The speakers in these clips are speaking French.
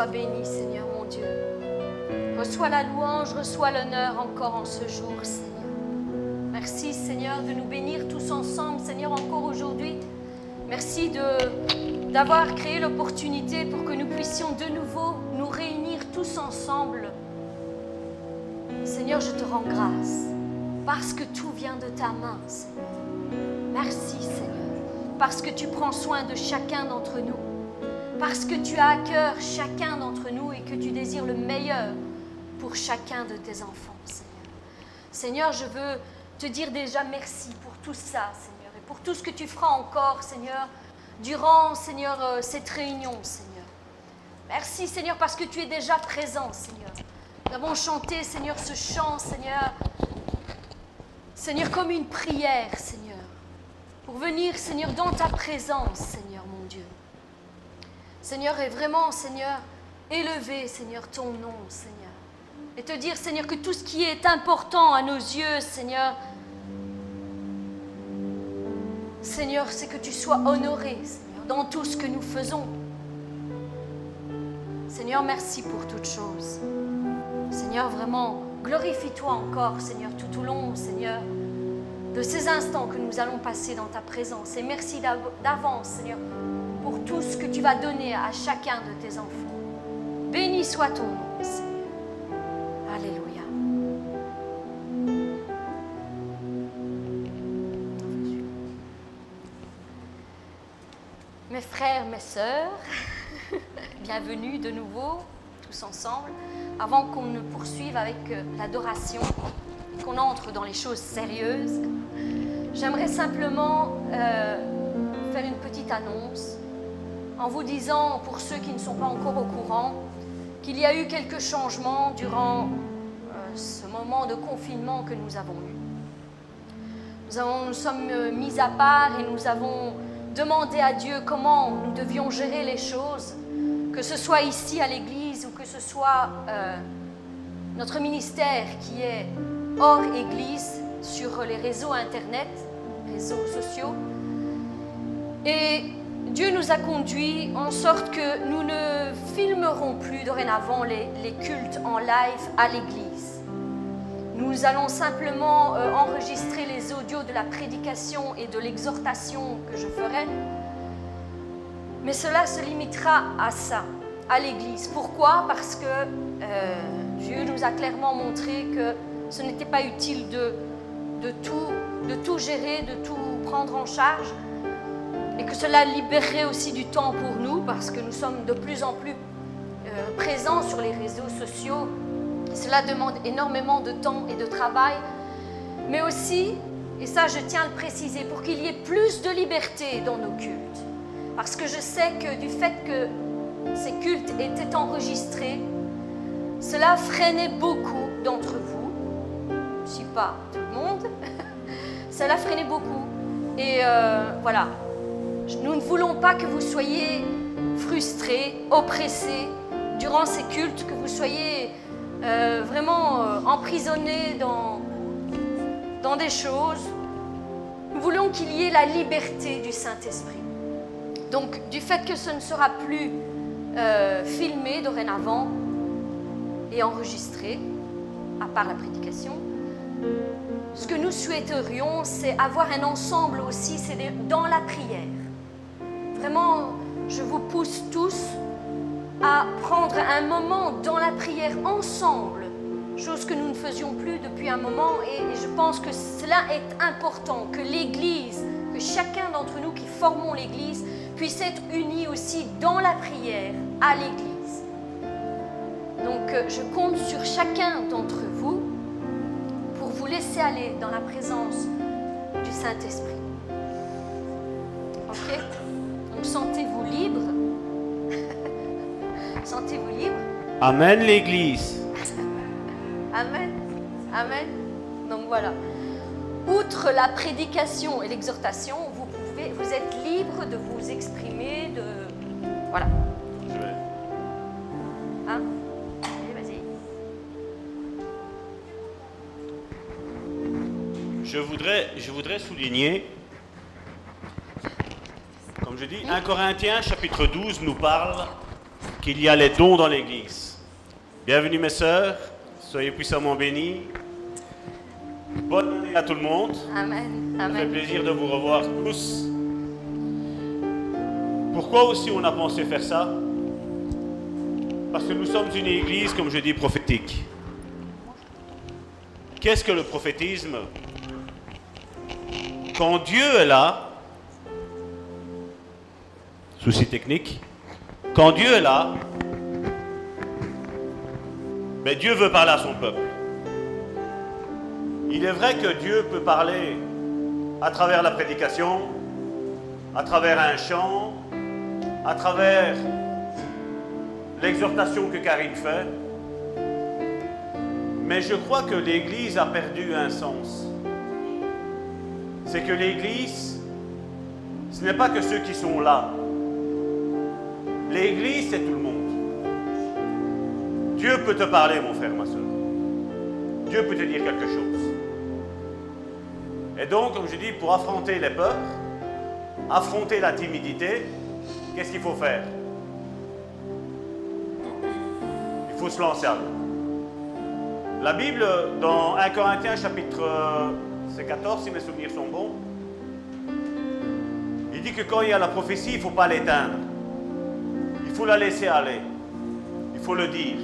Sois béni, Seigneur mon Dieu. Reçois la louange, reçois l'honneur encore en ce jour, Seigneur. Merci, Seigneur, de nous bénir tous ensemble, Seigneur, encore aujourd'hui. Merci de, d'avoir créé l'opportunité pour que nous puissions de nouveau nous réunir tous ensemble. Seigneur, je te rends grâce parce que tout vient de ta main. Merci, Seigneur, parce que tu prends soin de chacun d'entre nous, parce que tu as à cœur chacun d'entre nous et que tu désires le meilleur pour chacun de tes enfants, Seigneur. Seigneur, je veux te dire déjà merci pour tout ça, Seigneur, et pour tout ce que tu feras encore, Seigneur, durant, Seigneur, euh, cette réunion, Seigneur. Merci, Seigneur, parce que tu es déjà présent, Seigneur. Nous avons chanté, Seigneur, ce chant, Seigneur, Seigneur, comme une prière, Seigneur, pour venir, Seigneur, dans ta présence, Seigneur. Seigneur, et vraiment, Seigneur, élever, Seigneur, ton nom, Seigneur. Et te dire, Seigneur, que tout ce qui est important à nos yeux, Seigneur, Seigneur, c'est que tu sois honoré, Seigneur, dans tout ce que nous faisons. Seigneur, merci pour toutes choses. Seigneur, vraiment, glorifie-toi encore, Seigneur, tout au long, Seigneur, de ces instants que nous allons passer dans ta présence. Et merci d'avance, Seigneur, pour tout ce que tu vas donner à chacun de tes enfants. Béni soit ton nom, Seigneur. Alléluia. Mes frères, mes sœurs, bienvenue de nouveau, tous ensemble. Avant qu'on ne poursuive avec euh, l'adoration, qu'on entre dans les choses sérieuses, j'aimerais simplement euh, faire une petite annonce en vous disant, pour ceux qui ne sont pas encore au courant, qu'il y a eu quelques changements durant euh, ce moment de confinement que nous avons eu. Nous, nous sommes mis à part et nous avons demandé à Dieu comment nous devions gérer les choses, que ce soit ici à l'Église ou que ce soit euh, notre ministère qui est hors Église sur les réseaux Internet, réseaux sociaux. Et Dieu nous a conduits en sorte que nous ne filmerons plus dorénavant les, cultes en live à l'église. Nous allons simplement euh, enregistrer les audios de la prédication et de l'exhortation que je ferai. Mais cela se limitera à ça, à l'église. Pourquoi? Parce que euh, Dieu nous a clairement montré que ce n'était pas utile de, de tout gérer, de tout prendre en charge et que cela libérerait aussi du temps pour nous parce que nous sommes de plus en plus euh, présents sur les réseaux sociaux. Cela demande énormément de temps et de travail, mais aussi, et ça je tiens à le préciser, pour qu'il y ait plus de liberté dans nos cultes. Parce que je sais que du fait que ces cultes étaient enregistrés, cela freinait beaucoup d'entre vous. Je ne suis pas tout le monde. cela freinait beaucoup. Et euh, voilà, nous ne voulons pas que vous soyez frustrés, oppressés durant ces cultes, que vous soyez euh, vraiment euh, emprisonnés dans, dans des choses. Nous voulons qu'il y ait la liberté du Saint-Esprit. Donc, du fait que ce ne sera plus euh, filmé dorénavant et enregistré, à part la prédication, ce que nous souhaiterions, c'est avoir un ensemble aussi, c'est dans la prière. Vraiment, je vous pousse tous à prendre un moment dans la prière ensemble, chose que nous ne faisions plus depuis un moment, et je pense que cela est important, que l'Église, que chacun d'entre nous qui formons l'Église, puisse être unis aussi dans la prière à l'Église. Donc euh, je compte sur chacun d'entre vous pour vous laisser aller dans la présence du Saint-Esprit. Ok? Sentez-vous libre? sentez-vous libre? Amen l'Église. Amen. Amen. Donc voilà. Outre la prédication et l'exhortation, vous pouvez, vous êtes libre de vous exprimer, de voilà. Hein? Allez, vas-y. Je voudrais, je voudrais souligner, comme je dis, 1 Corinthiens chapitre 12 nous parle qu'il y a les dons dans l'Église. Bienvenue mes sœurs, soyez puissamment bénis. Bonne année à tout le monde. Amen. Ça fait plaisir de vous revoir tous. Pourquoi aussi on a pensé faire ça? Parce que nous sommes une église, comme je dis, prophétique. Qu'est-ce que le prophétisme? Quand Dieu est là, souci technique, quand Dieu est là, mais Dieu veut parler à son peuple. Il est vrai que Dieu peut parler à travers la prédication, à travers un chant, à travers l'exhortation que Karine fait. Mais je crois que l'Église a perdu un sens. C'est que l'Église, ce n'est pas que ceux qui sont là. L'Église, c'est tout le monde. Dieu peut te parler, mon frère, ma soeur. Dieu peut te dire quelque chose. Et donc, comme je dis, pour affronter les peurs, affronter la timidité, qu'est-ce qu'il faut faire? Il faut se lancer à l'eau. La Bible, dans 1 Corinthiens chapitre euh, c'est 14, si mes souvenirs sont bons, il dit que quand il y a la prophétie, il ne faut pas l'éteindre. Faut la laisser aller. Il faut le dire.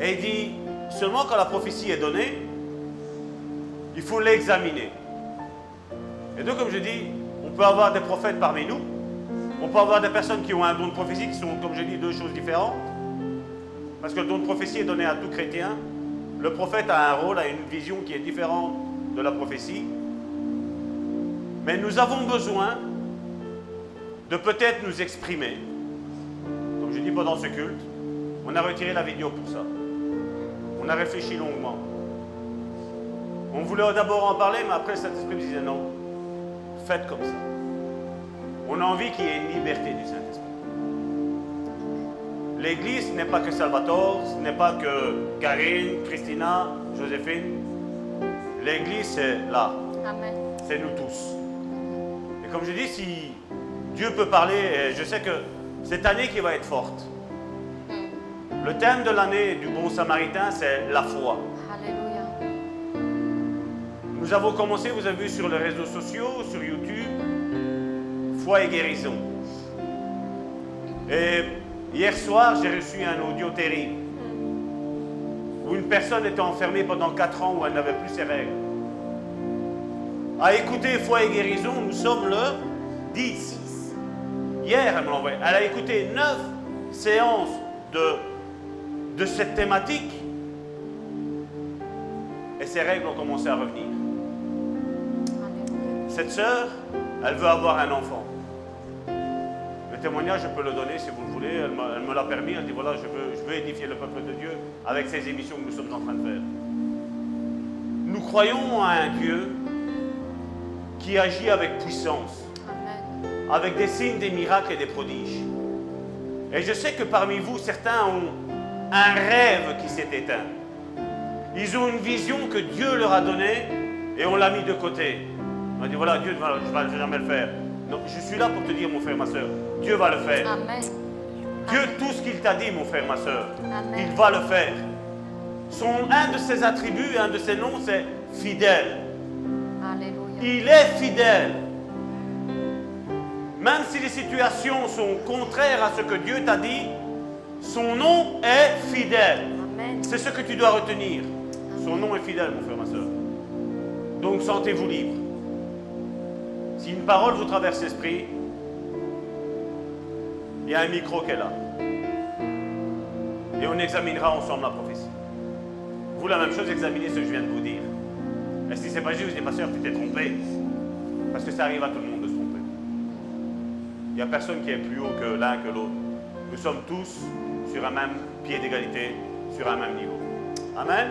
Et il dit, seulement quand la prophétie est donnée, il faut l'examiner. Et donc, comme je dis, on peut avoir des prophètes parmi nous. On peut avoir des personnes qui ont un don de prophétie qui sont, comme je dis, deux choses différentes. Parce que le don de prophétie est donné à tout chrétien. Le prophète a un rôle, a une vision qui est différente de la prophétie. Mais nous avons besoin de peut-être nous exprimer. Je dis pendant ce culte, on a retiré la vidéo pour ça. On a réfléchi longuement. On voulait d'abord en parler, mais après, le Saint-Esprit nous disait non, faites comme ça. On a envie qu'il y ait une liberté du Saint-Esprit. L'Église n'est pas que Salvatore, ce n'est pas que Karine, Christina, Joséphine. L'Église, c'est là, c'est nous tous. Et comme je dis, si Dieu peut parler, et je sais que cette année qui va être forte, le thème de l'année du bon samaritain, c'est la foi. Alléluia. Nous avons commencé, vous avez vu sur les réseaux sociaux, sur YouTube, foi et guérison. Et hier soir, j'ai reçu un audio terrible où une personne était enfermée pendant 4 ans où elle n'avait plus ses règles. À écouter foi et guérison, nous sommes le 10. Hier, elle me l'a envoyé. Elle a écouté 9 séances de, de cette thématique et ses règles ont commencé à revenir. Cette sœur, elle veut avoir un enfant. Le témoignage, je peux le donner si vous le voulez. Elle, me l'a permis. Elle dit voilà, je veux, je veux édifier le peuple de Dieu avec ces émissions que nous sommes en train de faire. Nous croyons à un Dieu qui agit avec puissance. Avec des signes, des miracles et des prodiges. Et je sais que parmi vous, certains ont un rêve qui s'est éteint. Ils ont une vision que Dieu leur a donnée et on l'a mis de côté. On a dit voilà, Dieu ne va, jamais le faire. Non, je suis là pour te dire, mon frère, ma soeur, Dieu va le faire. Amen. Dieu, tout ce qu'il t'a dit, mon frère, ma soeur, Amen. il va le faire. Son, un de ses attributs, un de ses noms, c'est fidèle. Alléluia. Il est fidèle. Même si les situations sont contraires à ce que Dieu t'a dit, son nom est fidèle. C'est ce que tu dois retenir. Son nom est fidèle, mon frère, ma soeur. Donc sentez-vous libre. Si une parole vous traverse l'esprit, il y a un micro qui est là. Et on examinera ensemble la prophétie. Vous, la même chose, examinez ce que je viens de vous dire. Et si c'est pas juste, je dis, pasteur, tu t'es trompé. Parce que ça arrive à tout le monde. Il n'y a personne qui est plus haut que l'un que l'autre. Nous sommes tous sur un même pied d'égalité, sur un même niveau. Amen.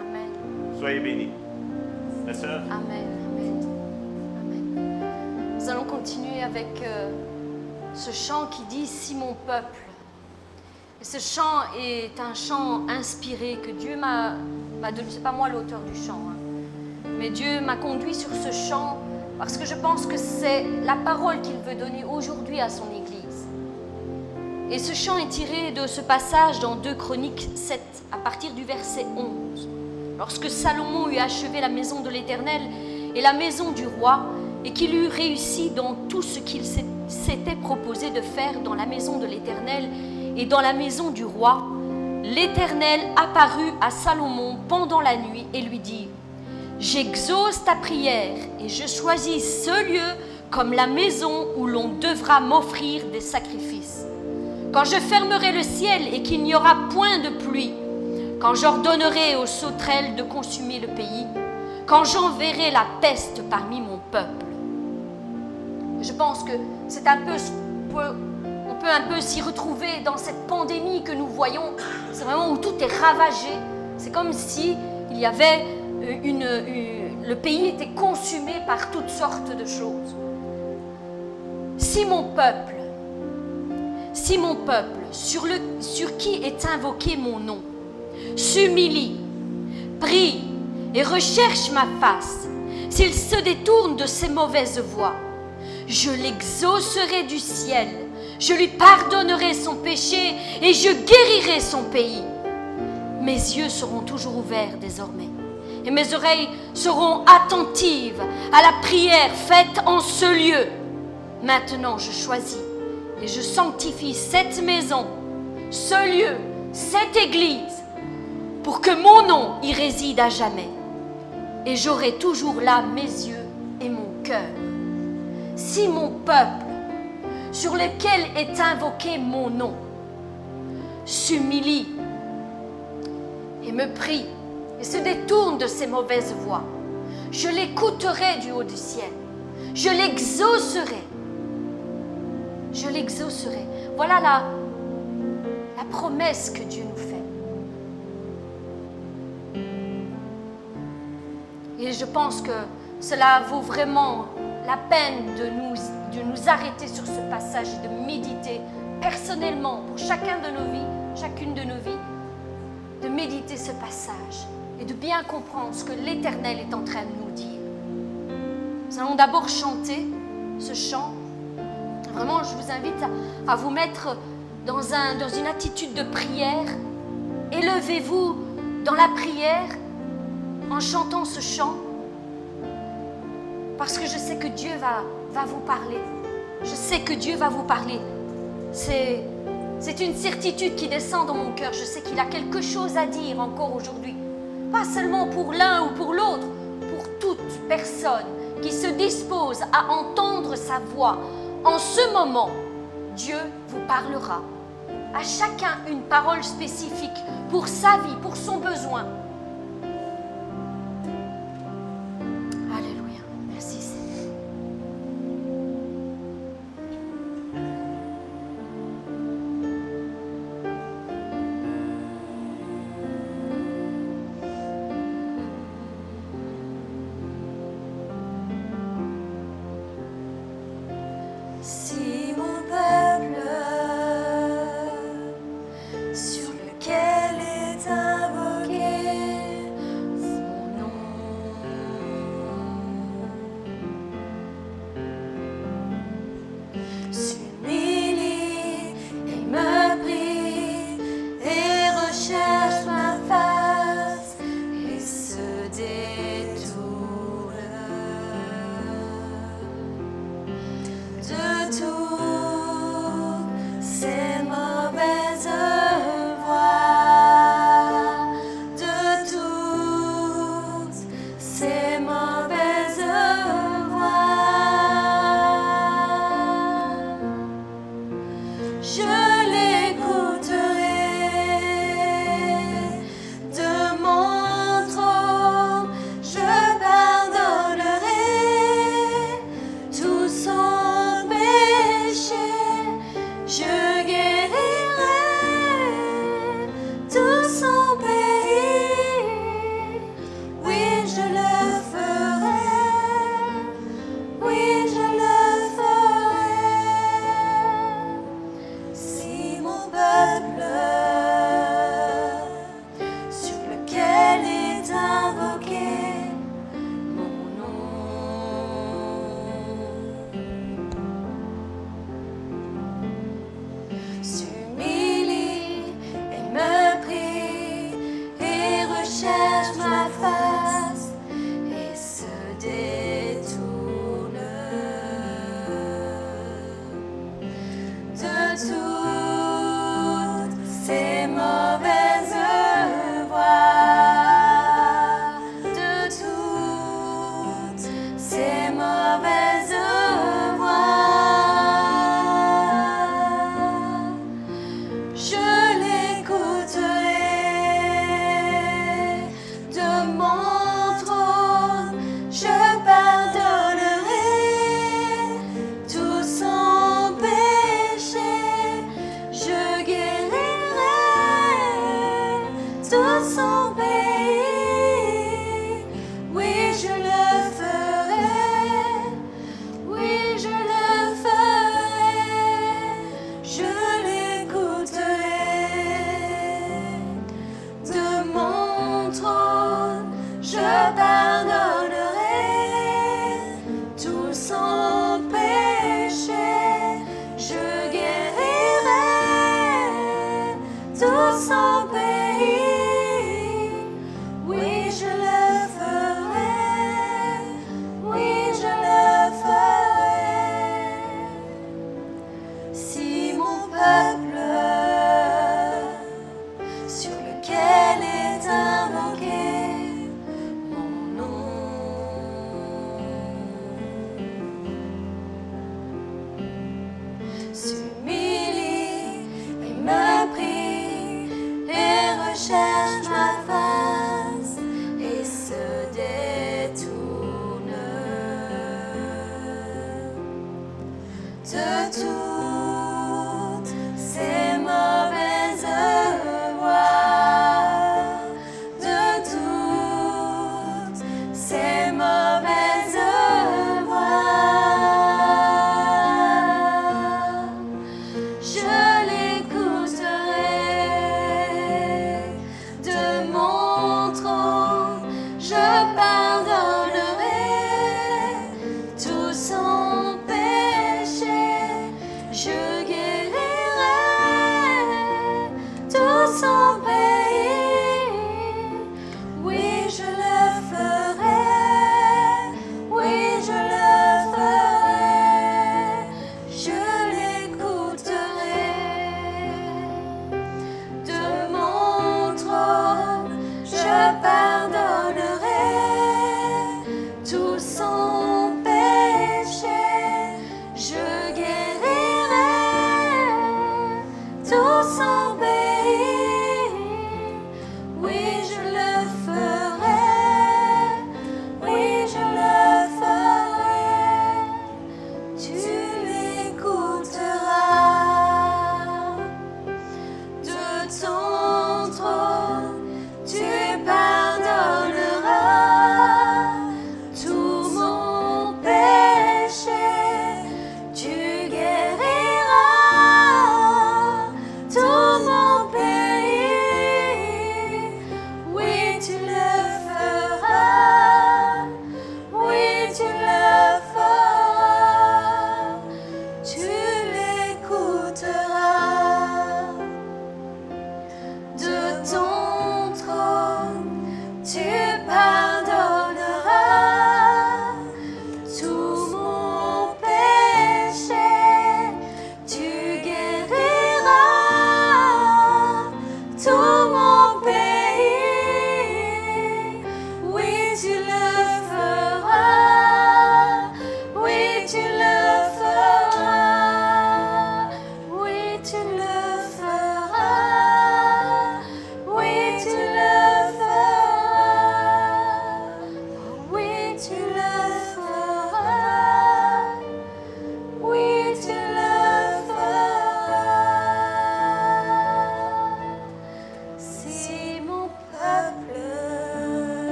Amen. Soyez bénis. Sœurs. Amen. Amen. Amen. Nous allons continuer avec euh, ce chant qui dit Si mon peuple. Et ce chant est un chant inspiré que Dieu m'a m'a donné. C'est pas moi l'auteur du chant, hein. mais Dieu m'a conduit sur ce chant parce que je pense que c'est la parole qu'il veut donner aujourd'hui à son Église. Et ce chant est tiré de ce passage dans 2 Chroniques 7, à partir du verset 11. Lorsque Salomon eut achevé la maison de l'Éternel et la maison du roi, et qu'il eut réussi dans tout ce qu'il s'était proposé de faire dans la maison de l'Éternel et dans la maison du roi, l'Éternel apparut à Salomon pendant la nuit et lui dit, J'exauce ta prière et je choisis ce lieu comme la maison où l'on devra m'offrir des sacrifices. Quand je fermerai le ciel et qu'il n'y aura point de pluie, quand j'ordonnerai aux sauterelles de consumer le pays, quand j'enverrai la peste parmi mon peuple. Je pense que c'est un peu, on peut un peu s'y retrouver dans cette pandémie que nous voyons. C'est vraiment où tout est ravagé. C'est comme si il y avait une, le pays était consumé par toutes sortes de choses. Si mon peuple si mon peuple, sur, le, sur qui est invoqué mon nom, s'humilie, prie et recherche ma face, s'il se détourne de ses mauvaises voies, je l'exaucerai du ciel, je lui pardonnerai son péché et je guérirai son pays. Mes yeux seront toujours ouverts désormais et mes oreilles seront attentives à la prière faite en ce lieu. Maintenant, je choisis et je sanctifie cette maison, ce lieu, cette église, pour que mon nom y réside à jamais. Et j'aurai toujours là mes yeux et mon cœur. Si mon peuple, sur lequel est invoqué mon nom, s'humilie et me prie et se détourne de ses mauvaises voies, je l'écouterai du haut du ciel, je l'exaucerai je l'exaucerai. Voilà la, la promesse que Dieu nous fait. Et je pense que cela vaut vraiment la peine de nous, de nous arrêter sur ce passage et de méditer personnellement pour chacun de nos vies, chacune de nos vies, de méditer ce passage et de bien comprendre ce que l'Éternel est en train de nous dire. Nous allons d'abord chanter ce chant Vraiment, je vous invite à, vous mettre dans, un, dans une attitude de prière. Élevez-vous dans la prière en chantant ce chant. Parce que je sais que Dieu va, va vous parler. Je sais que Dieu va vous parler. C'est, c'est une certitude qui descend dans mon cœur. Je sais qu'il a quelque chose à dire encore aujourd'hui. Pas seulement pour l'un ou pour l'autre, pour toute personne qui se dispose à entendre sa voix, en ce moment, Dieu vous parlera. À chacun une parole spécifique pour sa vie, pour son besoin.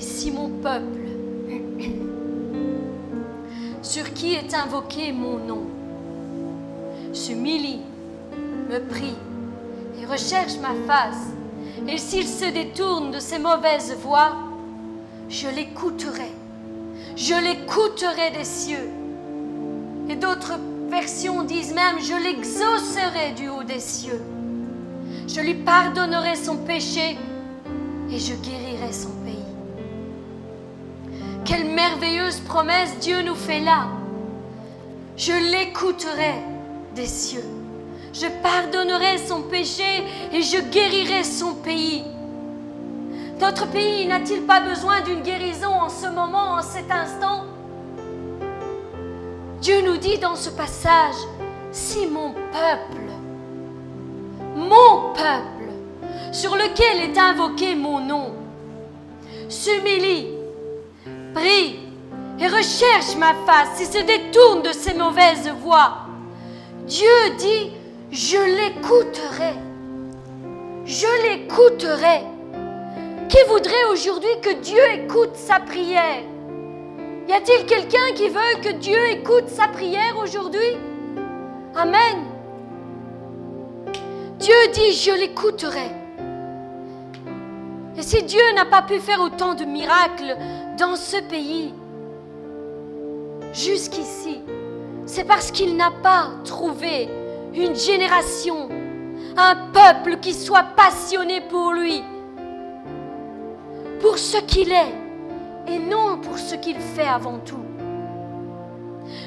Dit, si mon peuple, sur qui est invoqué mon nom, s'humilie, me prie et recherche ma face, et s'il se détourne de ses mauvaises voies, je l'écouterai. Je l'écouterai des cieux. Et d'autres versions disent même, je l'exaucerai du haut des cieux. Je lui pardonnerai son péché et je guérirai son pays. Promesse Dieu nous fait là. Je l'écouterai des cieux. Je pardonnerai son péché et je guérirai son pays. Notre pays n'a-t-il pas besoin d'une guérison en ce moment, en cet instant? Dieu nous dit dans ce passage, si mon peuple, mon peuple, sur lequel est invoqué mon nom, s'humilie, recherche ma face et se détourne de ses mauvaises voies, Dieu dit, je l'écouterai. Je l'écouterai. Qui voudrait aujourd'hui que Dieu écoute sa prière? Y a-t-il quelqu'un qui veut que Dieu écoute sa prière aujourd'hui? Amen. Dieu dit, je l'écouterai. Et si Dieu n'a pas pu faire autant de miracles dans ce pays, jusqu'ici, c'est parce qu'il n'a pas trouvé une génération, un peuple qui soit passionné pour lui, pour ce qu'il est et non pour ce qu'il fait avant tout.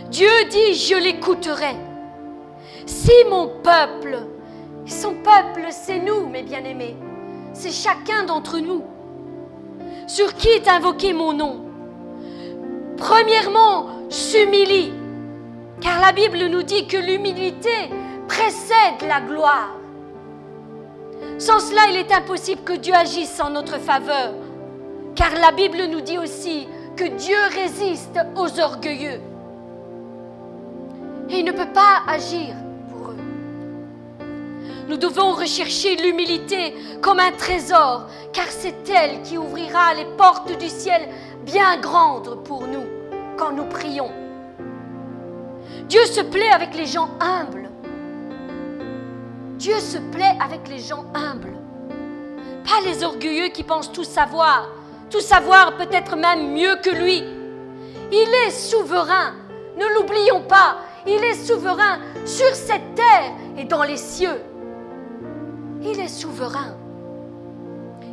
Dieu dit, je l'écouterai. Si mon peuple, son peuple c'est nous, mes bien-aimés, c'est chacun d'entre nous, sur qui est invoqué mon nom, premièrement, s'humilie, car la Bible nous dit que l'humilité précède la gloire. Sans cela, il est impossible que Dieu agisse en notre faveur, car la Bible nous dit aussi que Dieu résiste aux orgueilleux. Et il ne peut pas agir pour eux. Nous devons rechercher l'humilité comme un trésor, car c'est elle qui ouvrira les portes du ciel bien grandes pour nous nous prions. Dieu se plaît avec les gens humbles. Dieu se plaît avec les gens humbles. Pas les orgueilleux qui pensent tout savoir, tout savoir peut-être même mieux que lui. Il est souverain. Ne l'oublions pas. Il est souverain sur cette terre et dans les cieux. Il est souverain.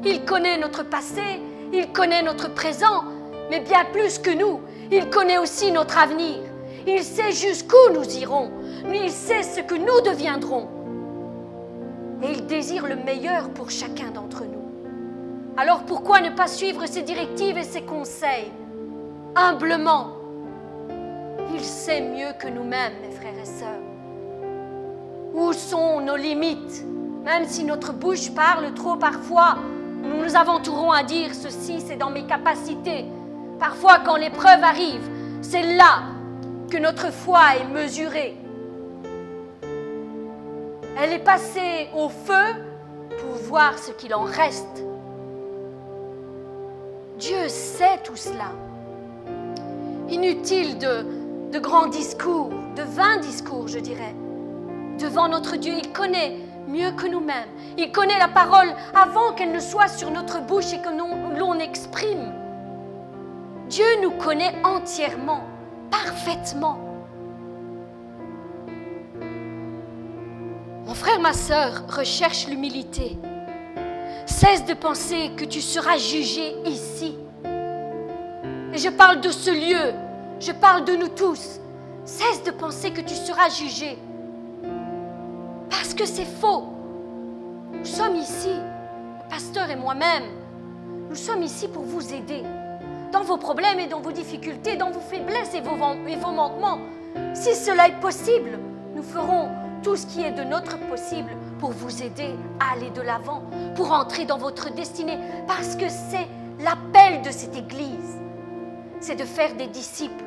Il connaît notre passé, il connaît notre présent, mais bien plus que nous, il connaît aussi notre avenir. Il sait jusqu'où nous irons, il sait ce que nous deviendrons. Et il désire le meilleur pour chacun d'entre nous. Alors pourquoi ne pas suivre ses directives et ses conseils? Humblement. Il sait mieux que nous-mêmes, mes frères et sœurs. Où sont nos limites? Même si notre bouche parle trop parfois, nous nous aventurons à dire ceci, c'est dans mes capacités. Parfois, quand l'épreuve arrive, c'est là que notre foi est mesurée. Elle est passée au feu pour voir ce qu'il en reste. Dieu sait tout cela. Inutile de, grands discours, de vains discours, je dirais. Devant notre Dieu, il connaît mieux que nous-mêmes. Il connaît la parole avant qu'elle ne soit sur notre bouche et que l'on exprime. Dieu nous connaît entièrement, parfaitement. Mon frère, ma sœur, recherche l'humilité. Cesse de penser que tu seras jugé ici. Et je parle de ce lieu, je parle de nous tous. Cesse de penser que tu seras jugé. Parce que c'est faux. Nous sommes ici, le pasteur et moi-même, nous sommes ici pour vous aider dans vos problèmes et dans vos difficultés, dans vos faiblesses et vos, manquements. Si cela est possible, nous ferons tout ce qui est de notre possible pour vous aider à aller de l'avant, pour entrer dans votre destinée, parce que c'est l'appel de cette Église. C'est de faire des disciples,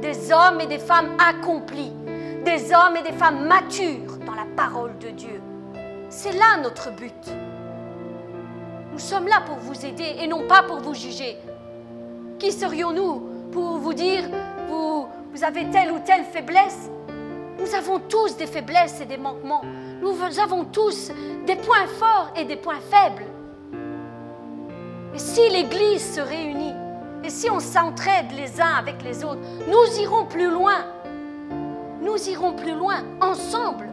des hommes et des femmes accomplis, des hommes et des femmes matures dans la parole de Dieu. C'est là notre but. Nous sommes là pour vous aider et non pas pour vous juger. Qui serions-nous pour vous dire, vous, vous avez telle ou telle faiblesse? Nous avons tous des faiblesses et des manquements. Nous avons tous des points forts et des points faibles. Et si l'Église se réunit, et si on s'entraide les uns avec les autres, nous irons plus loin. Nous irons plus loin ensemble.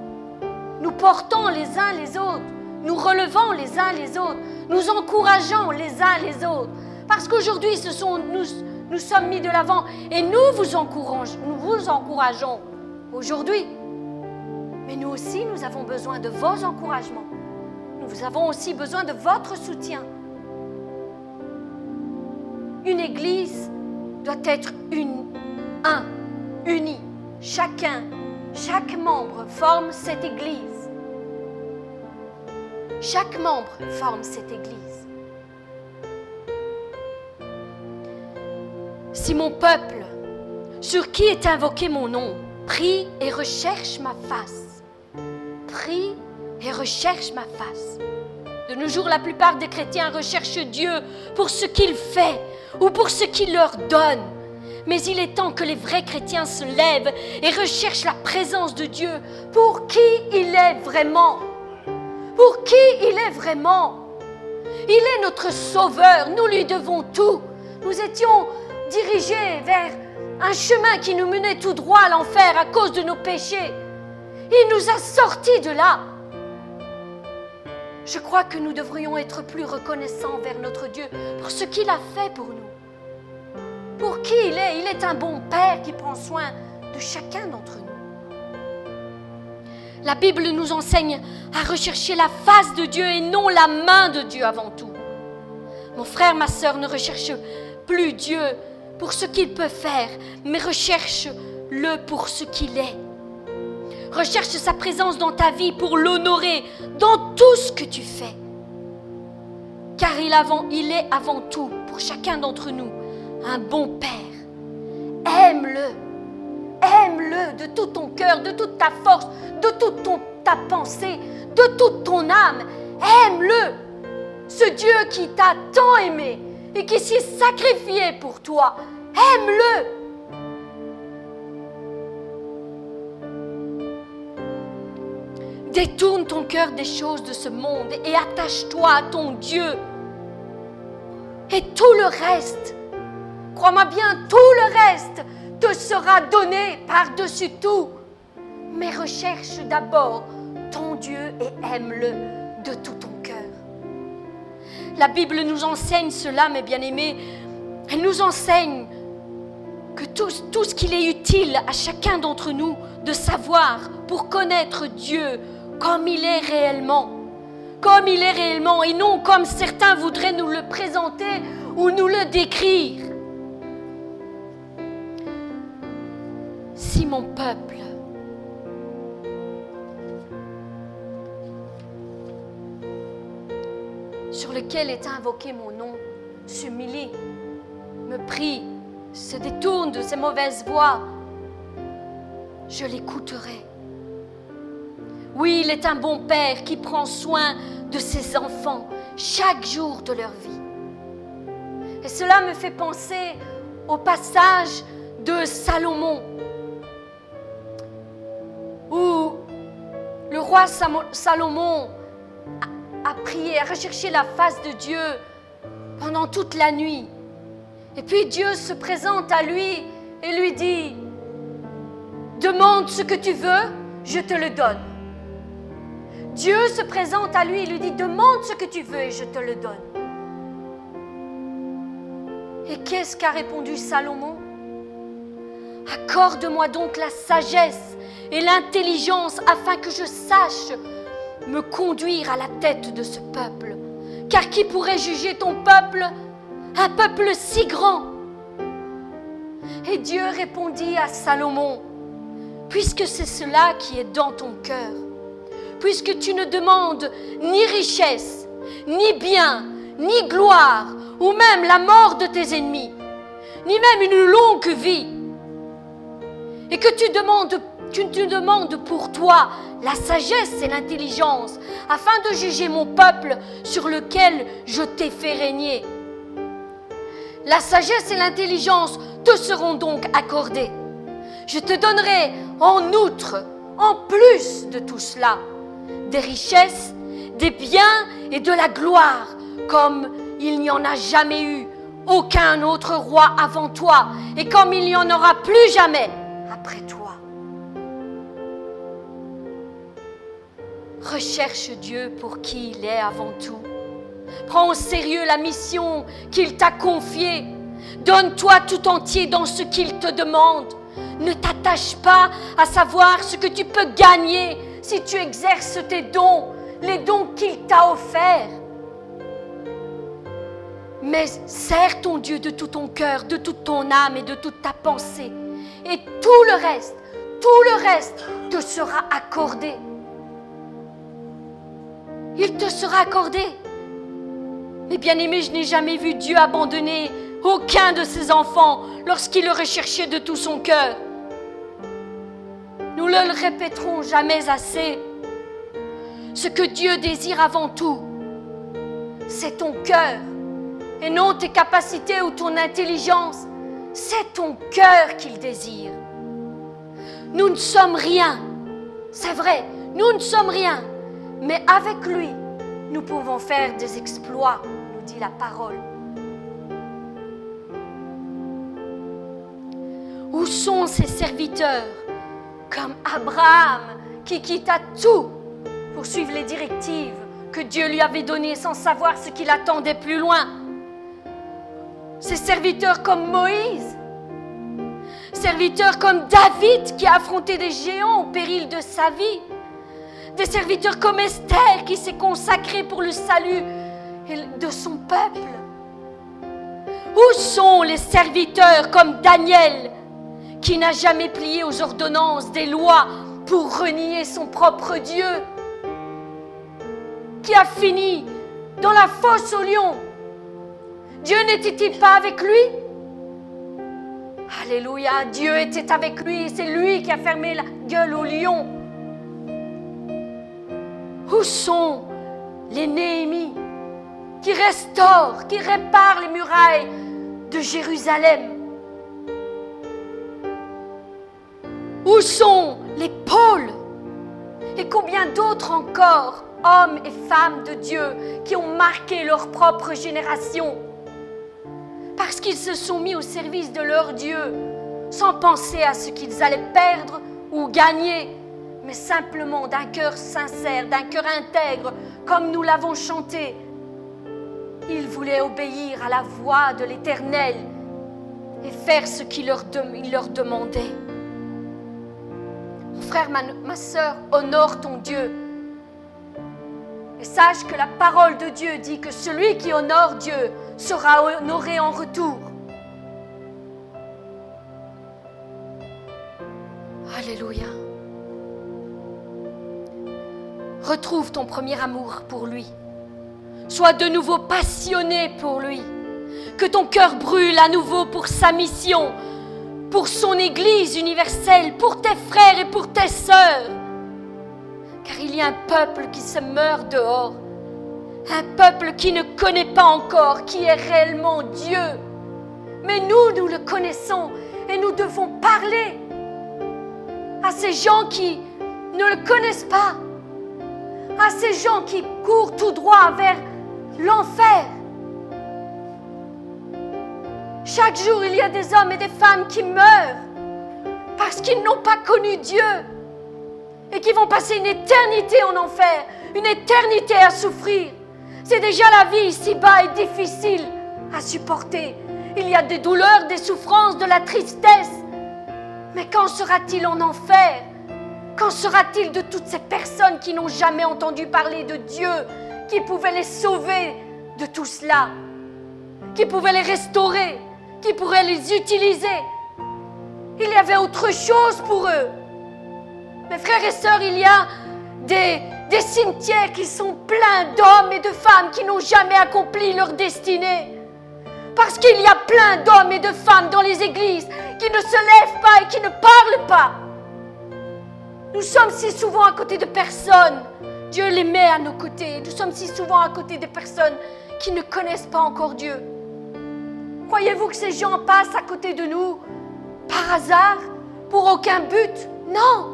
Nous portons les uns les autres. Nous relevons les uns les autres. Nous encourageons les uns les autres. Parce qu'aujourd'hui, nous, nous sommes mis de l'avant et nous vous encourageons, nous vous encourageons aujourd'hui. Mais nous aussi, nous avons besoin de vos encouragements. Nous avons aussi besoin de votre soutien. Une église doit être un, unie. Chacun, chaque membre forme cette église. Chaque membre forme cette église. Si mon peuple, sur qui est invoqué mon nom, prie et recherche ma face, prie et recherche ma face. De nos jours, la plupart des chrétiens recherchent Dieu pour ce qu'il fait ou pour ce qu'il leur donne. Mais il est temps que les vrais chrétiens se lèvent et recherchent la présence de Dieu pour qui il est vraiment? Pour qui il est vraiment? Il est notre sauveur, nous lui devons tout. Nous étions dirigés vers un chemin qui nous menait tout droit à l'enfer à cause de nos péchés. Il nous a sortis de là. Je crois que nous devrions être plus reconnaissants vers notre Dieu pour ce qu'il a fait pour nous. Pour qui il est Il est un bon Père qui prend soin de chacun d'entre nous. La Bible nous enseigne à rechercher la face de Dieu et non la main de Dieu avant tout. Mon frère, ma sœur, ne recherche plus Dieu pour ce qu'il peut faire, mais recherche-le pour ce qu'il est. Recherche sa présence dans ta vie pour l'honorer dans tout ce que tu fais. Car il, est avant tout, pour chacun d'entre nous, un bon Père. Aime-le. Aime-le de tout ton cœur, de toute ta force, de toute ta pensée, de toute ton âme. Aime-le. Ce Dieu qui t'a tant aimé et qui s'est sacrifié pour toi. Aime-le. Détourne ton cœur des choses de ce monde et attache-toi à ton Dieu. Et tout le reste, crois-moi bien, tout le reste te sera donné par-dessus tout. Mais recherche d'abord ton Dieu et aime-le de tout ton. La Bible nous enseigne cela, mes bien-aimés. Elle nous enseigne que tout, ce qu'il est utile à chacun d'entre nous de savoir pour connaître Dieu comme il est réellement. Comme il est réellement et non comme certains voudraient nous le présenter ou nous le décrire. Si mon peuple sur lequel est invoqué mon nom s'humilie, me prie, se détourne de ses mauvaises voies, je l'écouterai. Oui, il est un bon père qui prend soin de ses enfants chaque jour de leur vie. Et cela me fait penser au passage de Salomon, où le roi Salomon a prié, a recherché la face de Dieu pendant toute la nuit. Et puis Dieu se présente à lui et lui dit, demande ce que tu veux, je te le donne. Dieu se présente à lui et lui dit, demande ce que tu veux et je te le donne. Et qu'est-ce qu'a répondu Salomon Accorde-moi donc la sagesse et l'intelligence afin que je sache me conduire à la tête de ce peuple. Car qui pourrait juger ton peuple, un peuple si grand. Et Dieu répondit à Salomon, puisque c'est cela qui est dans ton cœur, puisque tu ne demandes ni richesse, ni bien, ni gloire, ou même la mort de tes ennemis, ni même une longue vie, et que tu demandes, tu demandes pour toi la sagesse et l'intelligence, afin de juger mon peuple sur lequel je t'ai fait régner. La sagesse et l'intelligence te seront donc accordées. Je te donnerai en outre, en plus de tout cela, des richesses, des biens et de la gloire, comme il n'y en a jamais eu aucun autre roi avant toi, et comme il n'y en aura plus jamais Recherche Dieu pour qui il est avant tout. Prends au sérieux la mission qu'il t'a confiée. Donne-toi tout entier dans ce qu'il te demande. Ne t'attache pas à savoir ce que tu peux gagner si tu exerces tes dons, les dons qu'il t'a offerts. Mais sers ton Dieu de tout ton cœur, de toute ton âme et de toute ta pensée. Et tout le reste, tout le reste te sera accordé. Il te sera accordé. Mais bien aimé, je n'ai jamais vu Dieu abandonner aucun de ses enfants lorsqu'il le recherchait de tout son cœur. Nous ne le répéterons jamais assez. Ce que Dieu désire avant tout, c'est ton cœur et non tes capacités ou ton intelligence. C'est ton cœur qu'il désire. Nous ne sommes rien. C'est vrai, nous ne sommes rien. Mais avec lui, nous pouvons faire des exploits, nous dit la parole. Où sont ces serviteurs? Comme Abraham qui quitta tout pour suivre les directives que Dieu lui avait données sans savoir ce qu'il attendait plus loin. Ces serviteurs comme Moïse. Serviteurs comme David qui a affronté des géants au péril de sa vie des serviteurs comme Esther qui s'est consacrée pour le salut de son peuple. Où sont les serviteurs comme Daniel qui n'a jamais plié aux ordonnances des lois pour renier son propre Dieu Qui a fini dans la fosse au lion? Dieu n'était-il pas avec lui? Alléluia, Dieu était avec lui, c'est lui qui a fermé la gueule au lion. Où sont les Néhémies qui restaurent, qui réparent les murailles de Jérusalem? Où sont les Pauls? Et combien d'autres encore, hommes et femmes de Dieu, qui ont marqué leur propre génération? Parce qu'ils se sont mis au service de leur Dieu, sans penser à ce qu'ils allaient perdre ou gagner, mais simplement d'un cœur sincère, d'un cœur intègre, comme nous l'avons chanté. Ils voulaient obéir à la voix de l'Éternel et faire ce qu'il leur, demandait. Mon frère, ma, ma soeur, honore ton Dieu. Et sache que la parole de Dieu dit que celui qui honore Dieu sera honoré en retour. Alléluia. Retrouve ton premier amour pour lui. Sois de nouveau passionné pour lui. Que ton cœur brûle à nouveau pour sa mission, pour son Église universelle, pour tes frères et pour tes sœurs. Car il y a un peuple qui se meurt dehors. Un peuple qui ne connaît pas encore qui est réellement Dieu. Mais nous, nous le connaissons et nous devons parler à ces gens qui ne le connaissent pas à ces gens qui courent tout droit vers l'enfer. Chaque jour, il y a des hommes et des femmes qui meurent parce qu'ils n'ont pas connu Dieu et qui vont passer une éternité en enfer, une éternité à souffrir. C'est déjà la vie ici-bas est difficile à supporter. Il y a des douleurs, des souffrances, de la tristesse. Mais quand sera-t-il en enfer? Qu'en sera-t-il de toutes ces personnes qui n'ont jamais entendu parler de Dieu, qui pouvaient les sauver de tout cela, qui pouvaient les restaurer, qui pourraient les utiliser? Il y avait autre chose pour eux. Mes frères et sœurs, il y a des, des cimetières qui sont pleins d'hommes et de femmes qui n'ont jamais accompli leur destinée. Parce qu'il y a plein d'hommes et de femmes dans les églises qui ne se lèvent pas et qui ne parlent pas Nous sommes si souvent à côté de personnes. Dieu les met à nos côtés. Nous sommes si souvent à côté des personnes qui ne connaissent pas encore Dieu. Croyez-vous que ces gens passent à côté de nous par hasard, pour aucun but? Non.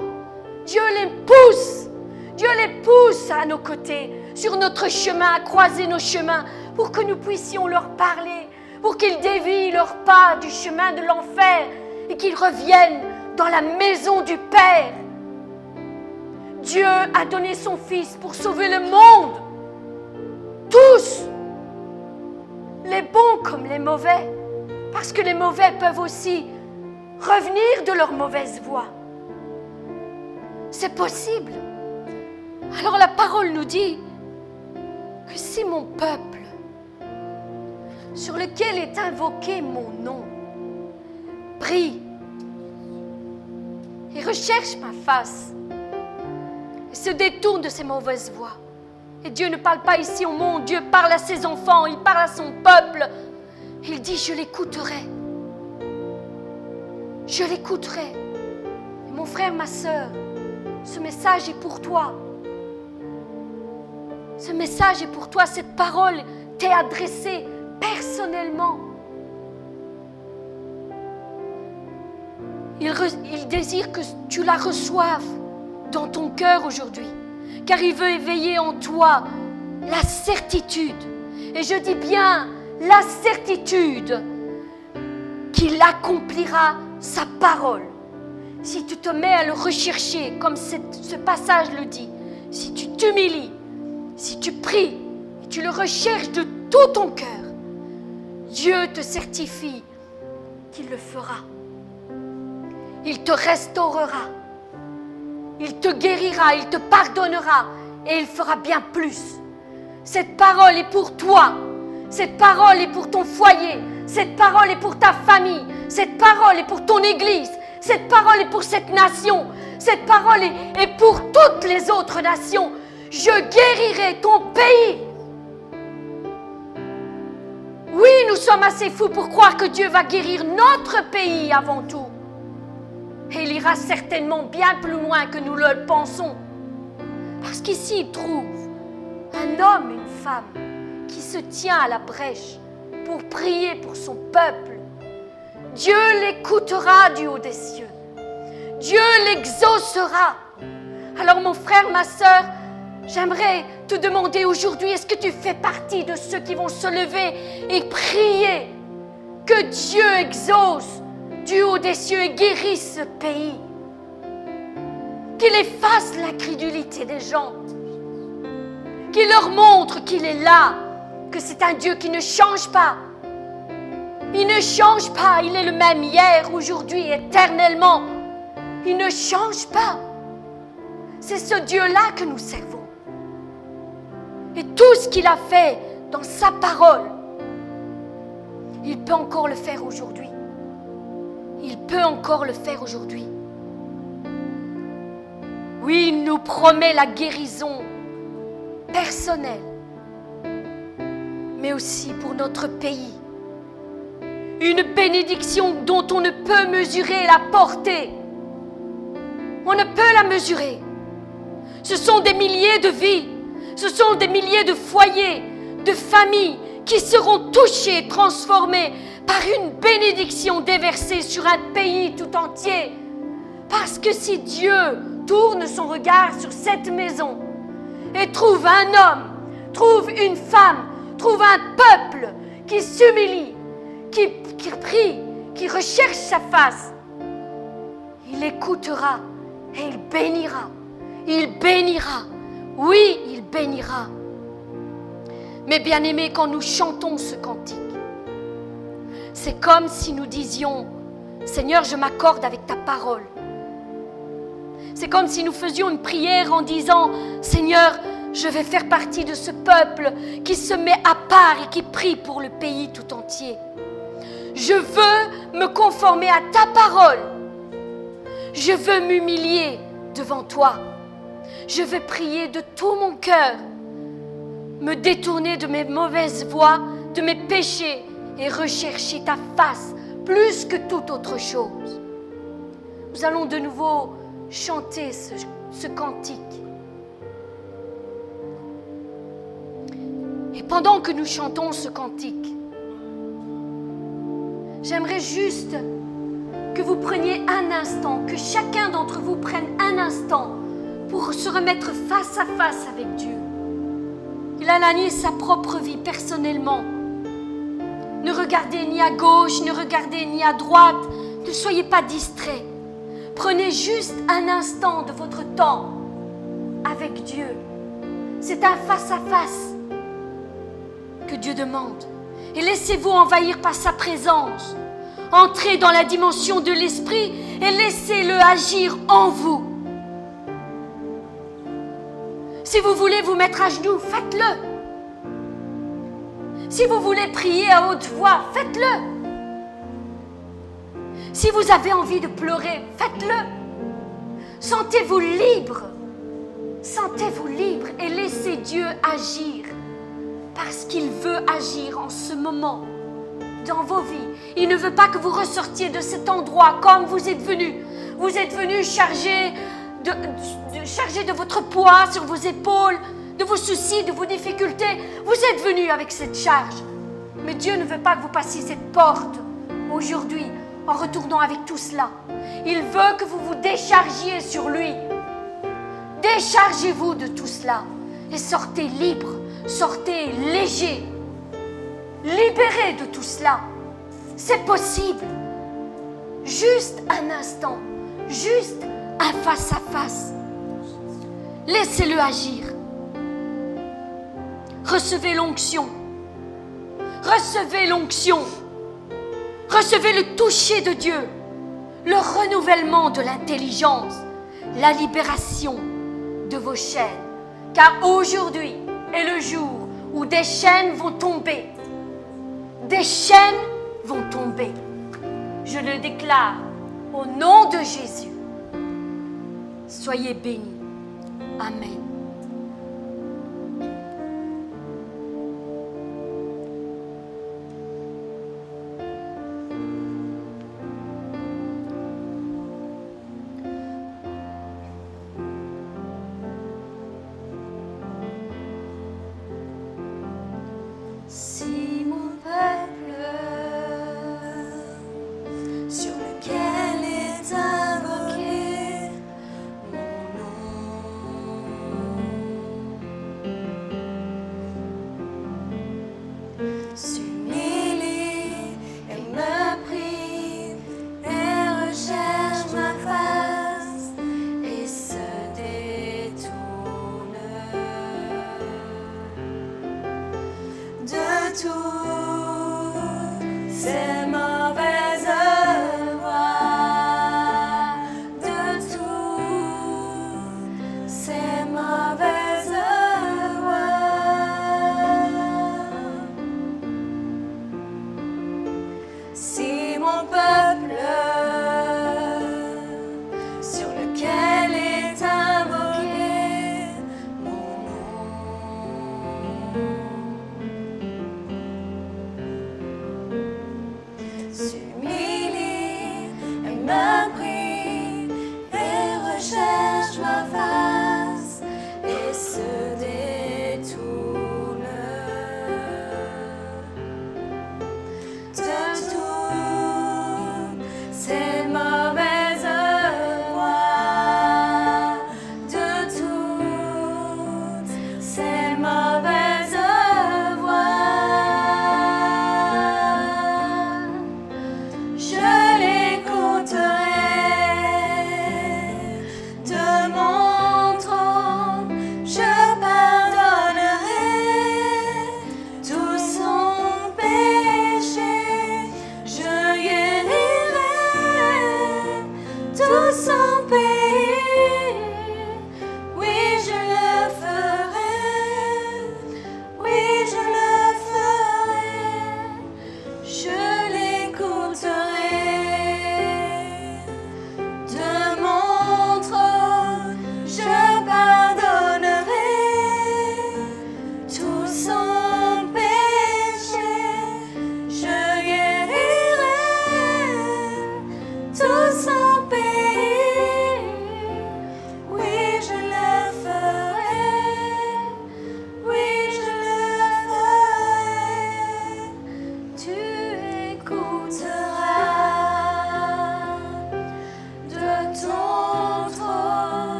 Dieu les pousse. Dieu les pousse à nos côtés, sur notre chemin, à croiser nos chemins, pour que nous puissions leur parler, pour qu'ils dévient leurs pas du chemin de l'enfer et qu'ils reviennent dans la maison du Père. Dieu a donné son Fils pour sauver le monde. Tous. Les bons comme les mauvais. Parce que les mauvais peuvent aussi revenir de leur mauvaise voie. C'est possible. Alors la parole nous dit que si mon peuple, sur lequel est invoqué mon nom, prie et recherche ma face, se détourne de ses mauvaises voies. Et Dieu ne parle pas ici au monde, Dieu parle à ses enfants, il parle à son peuple. Il dit, je l'écouterai. Je l'écouterai. Mon frère, ma soeur, ce message est pour toi. Ce message est pour toi, cette parole t'est adressée personnellement. Il, il désire que tu la reçoives dans ton cœur aujourd'hui, car il veut éveiller en toi la certitude, et je dis bien la certitude qu'il accomplira sa parole. Si tu te mets à le rechercher, comme ce passage le dit, si tu t'humilies, si tu pries tu le recherches de tout ton cœur, Dieu te certifie qu'il le fera. Il te restaurera. Il te guérira, il te pardonnera et il fera bien plus. Cette parole est pour toi. Cette parole est pour ton foyer. Cette parole est pour ta famille. Cette parole est pour ton église. Cette parole est pour cette nation. Cette parole est, pour toutes les autres nations. Je guérirai ton pays. Oui, nous sommes assez fous pour croire que Dieu va guérir notre pays avant tout. Et il ira certainement bien plus loin que nous le pensons. Parce qu'ici, il trouve un homme, une femme, qui se tient à la brèche pour prier pour son peuple. Dieu l'écoutera du haut des cieux. Dieu l'exaucera. Alors mon frère, ma soeur, j'aimerais te demander aujourd'hui, est-ce que tu fais partie de ceux qui vont se lever et prier que Dieu exauce du haut des cieux et guérisse ce pays Qu'il efface l'incrédulité des gens Qu'il leur montre qu'il est là, que c'est un Dieu qui ne change pas. Il ne change pas, il est le même hier, aujourd'hui, éternellement. Il ne change pas. C'est ce Dieu-là que nous servons. Et tout ce qu'il a fait dans sa parole, il peut encore le faire aujourd'hui. Il peut encore le faire aujourd'hui. Oui, il nous promet la guérison personnelle, mais aussi pour notre pays. Une bénédiction dont on ne peut mesurer la portée. On ne peut la mesurer. Ce sont des milliers de vies, ce sont des milliers de foyers, de familles qui seront touchées transformées par une bénédiction déversée sur un pays tout entier. Parce que si Dieu tourne son regard sur cette maison et trouve un homme, trouve une femme, trouve un peuple qui s'humilie, qui, qui prie, qui recherche sa face, il écoutera et il bénira. Il bénira. Oui, il bénira. Mais bien aimés, quand nous chantons ce cantique, c'est comme si nous disions, Seigneur, je m'accorde avec ta parole. C'est comme si nous faisions une prière en disant, Seigneur, je vais faire partie de ce peuple qui se met à part et qui prie pour le pays tout entier. Je veux me conformer à ta parole. Je veux m'humilier devant toi. Je veux prier de tout mon cœur, me détourner de mes mauvaises voies, de mes péchés et rechercher ta face plus que toute autre chose. Nous allons de nouveau chanter ce, cantique. Et pendant que nous chantons ce cantique, j'aimerais juste que vous preniez un instant, que chacun d'entre vous prenne un instant pour se remettre face à face avec Dieu. Il a gagné sa propre vie personnellement. Ne regardez ni à gauche, ne regardez ni à droite, ne soyez pas distraits. Prenez juste un instant de votre temps avec Dieu. C'est un face-à-face que Dieu demande. Et laissez-vous envahir par sa présence. Entrez dans la dimension de l'esprit et laissez-le agir en vous. Si vous voulez vous mettre à genoux, faites-le. Si vous voulez prier à haute voix, faites-le. Si vous avez envie de pleurer, faites-le. Sentez-vous libre. Sentez-vous libre et laissez Dieu agir. Parce qu'il veut agir en ce moment dans vos vies. Il ne veut pas que vous ressortiez de cet endroit comme vous êtes venu. Vous êtes venu chargé de, de, votre poids sur vos épaules, de vos soucis, de vos difficultés. Vous êtes venu avec cette charge. Mais Dieu ne veut pas que vous passiez cette porte aujourd'hui en retournant avec tout cela. Il veut que vous vous déchargiez sur lui. Déchargez-vous de tout cela et sortez libre, sortez léger, libéré de tout cela. C'est possible. Juste un instant, juste un face à face. Laissez-le agir. Recevez l'onction. Recevez l'onction. Recevez le toucher de Dieu, le renouvellement de l'intelligence, la libération de vos chaînes. Car aujourd'hui est le jour où des chaînes vont tomber. Des chaînes vont tomber. Je le déclare au nom de Jésus. Soyez bénis. Amen.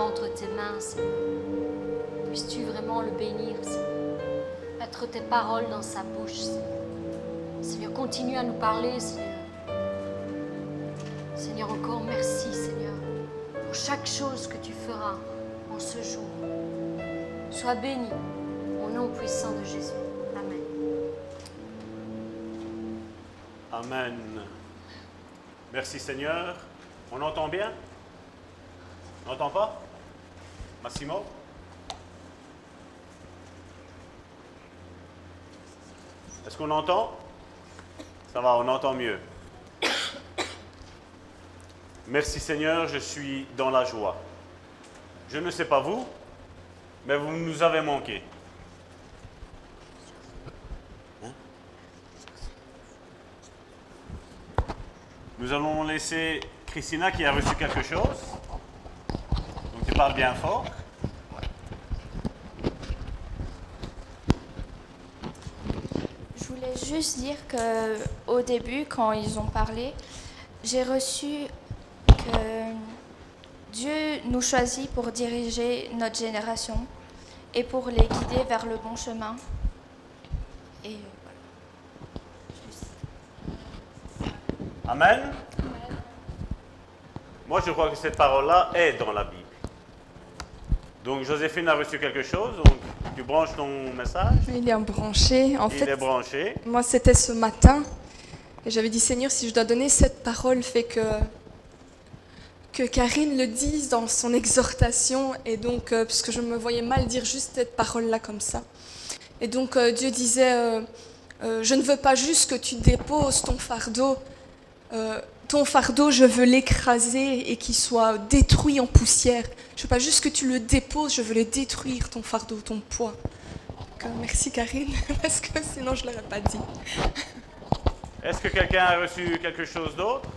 Entre tes mains, Seigneur. Puisses-tu vraiment le bénir, Seigneur? Mettre tes paroles dans sa bouche, Seigneur. Seigneur, continue à nous parler, Seigneur. Seigneur, encore merci, Seigneur, pour chaque chose que tu feras en ce jour. Sois béni au nom puissant de Jésus. Amen. Amen. Merci Seigneur. On entend bien? On n'entend pas? Massimo Est-ce qu'on entend? Ça va, on entend mieux. Merci Seigneur, je suis dans la joie. Je ne sais pas vous, mais vous nous avez manqué. Nous allons laisser Christina qui a reçu quelque chose. Donc tu parles bien fort. Je voulais juste dire que au début, quand ils ont parlé, j'ai reçu que Dieu nous choisit pour diriger notre génération et pour les guider vers le bon chemin. Et euh. Amen. Moi, je crois que cette parole-là est dans la Bible. Donc, Joséphine a reçu quelque chose. Tu branches ton message. Il est branché. En Il fait, est branché. moi, c'était ce matin. Et j'avais dit, Seigneur, si je dois donner cette parole, fait que, que Karine le dise dans son exhortation. Et donc, euh, parce que je me voyais mal dire juste cette parole-là comme ça. Et donc, euh, Dieu disait, euh, euh, je ne veux pas juste que tu déposes ton fardeau. Ton fardeau, je veux l'écraser et qu'il soit détruit en poussière. Je veux pas juste que tu le déposes, je veux le détruire, ton fardeau, ton poids. Euh, merci Karine, parce que sinon je ne l'aurais pas dit. Est-ce que quelqu'un a reçu quelque chose d'autre?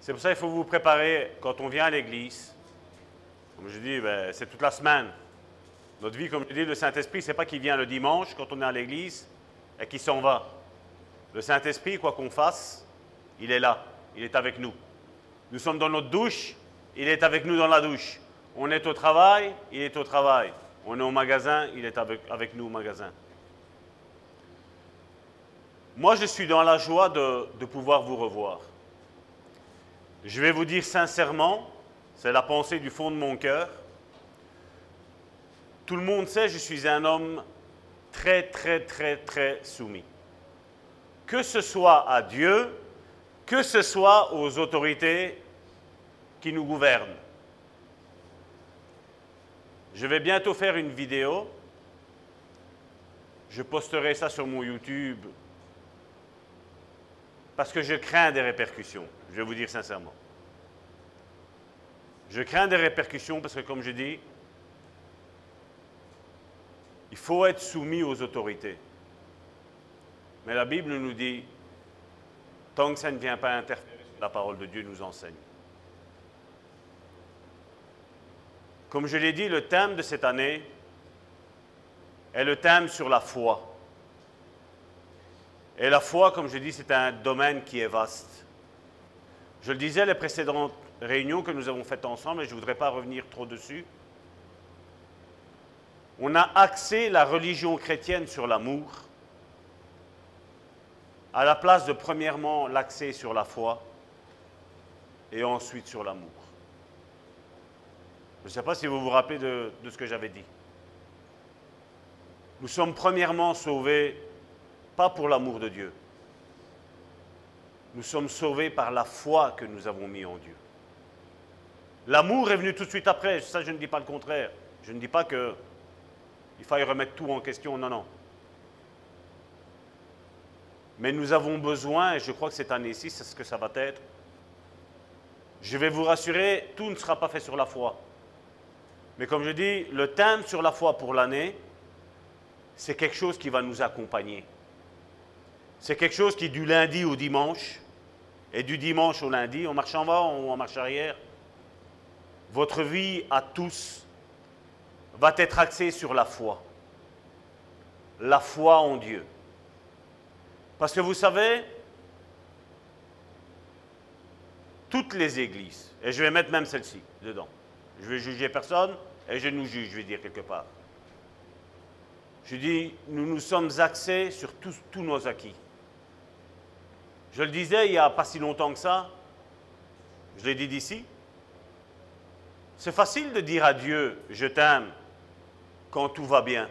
C'est pour ça qu'il faut vous préparer quand on vient à l'église. Comme je dis, ben, c'est toute la semaine. Notre vie, comme je dis, le Saint-Esprit, c'est pas qu'il vient le dimanche quand on est à l'église et qu'il s'en va. Le Saint-Esprit, quoi qu'on fasse, il est là, il est avec nous. Nous sommes dans notre douche, il est avec nous dans la douche. On est au travail, il est au travail. On est au magasin, il est avec, avec nous au magasin. Moi, je suis dans la joie de, de pouvoir vous revoir. Je vais vous dire sincèrement, c'est la pensée du fond de mon cœur. Tout le monde sait, je suis un homme très, très, très, très soumis. Que ce soit à Dieu, que ce soit aux autorités qui nous gouvernent. Je vais bientôt faire une vidéo. Je posterai ça sur mon YouTube parce que je crains des répercussions. Je vais vous dire sincèrement. Je crains des répercussions parce que, comme je dis, il faut être soumis aux autorités. Mais la Bible nous dit, tant que ça ne vient pas interférer la parole de Dieu nous enseigne. Comme je l'ai dit, le thème de cette année est le thème sur la foi. Et la foi, comme je dis, c'est un domaine qui est vaste. Je le disais les précédentes réunions que nous avons faites ensemble, et je ne voudrais pas revenir trop dessus. On a axé la religion chrétienne sur l'amour, à la place de premièrement l'axer sur la foi, et ensuite sur l'amour. Je ne sais pas si vous vous rappelez de, ce que j'avais dit. Nous sommes premièrement sauvés pas pour l'amour de Dieu. Nous sommes sauvés par la foi que nous avons mis en Dieu. L'amour est venu tout de suite après, ça je ne dis pas le contraire. Je ne dis pas que il faille remettre tout en question, non, non. Mais nous avons besoin, et je crois que cette année-ci, c'est ce que ça va être. Je vais vous rassurer, tout ne sera pas fait sur la foi. Mais comme je dis, le thème sur la foi pour l'année, c'est quelque chose qui va nous accompagner. c'est quelque chose qui du lundi au dimanche, et du dimanche au lundi, on marche en avant ou on marche arrière. Votre vie à tous va être axée sur la foi. La foi en Dieu. Parce que vous savez, toutes les églises, et je vais mettre même celle-ci dedans, je vais juger personne et je nous juge, je vais dire quelque part. Je dis, nous nous sommes axés sur tous, tous nos acquis. Je le disais il n'y a pas si longtemps que ça, je l'ai dit d'ici. C'est facile de dire à Dieu, je t'aime, quand tout va bien.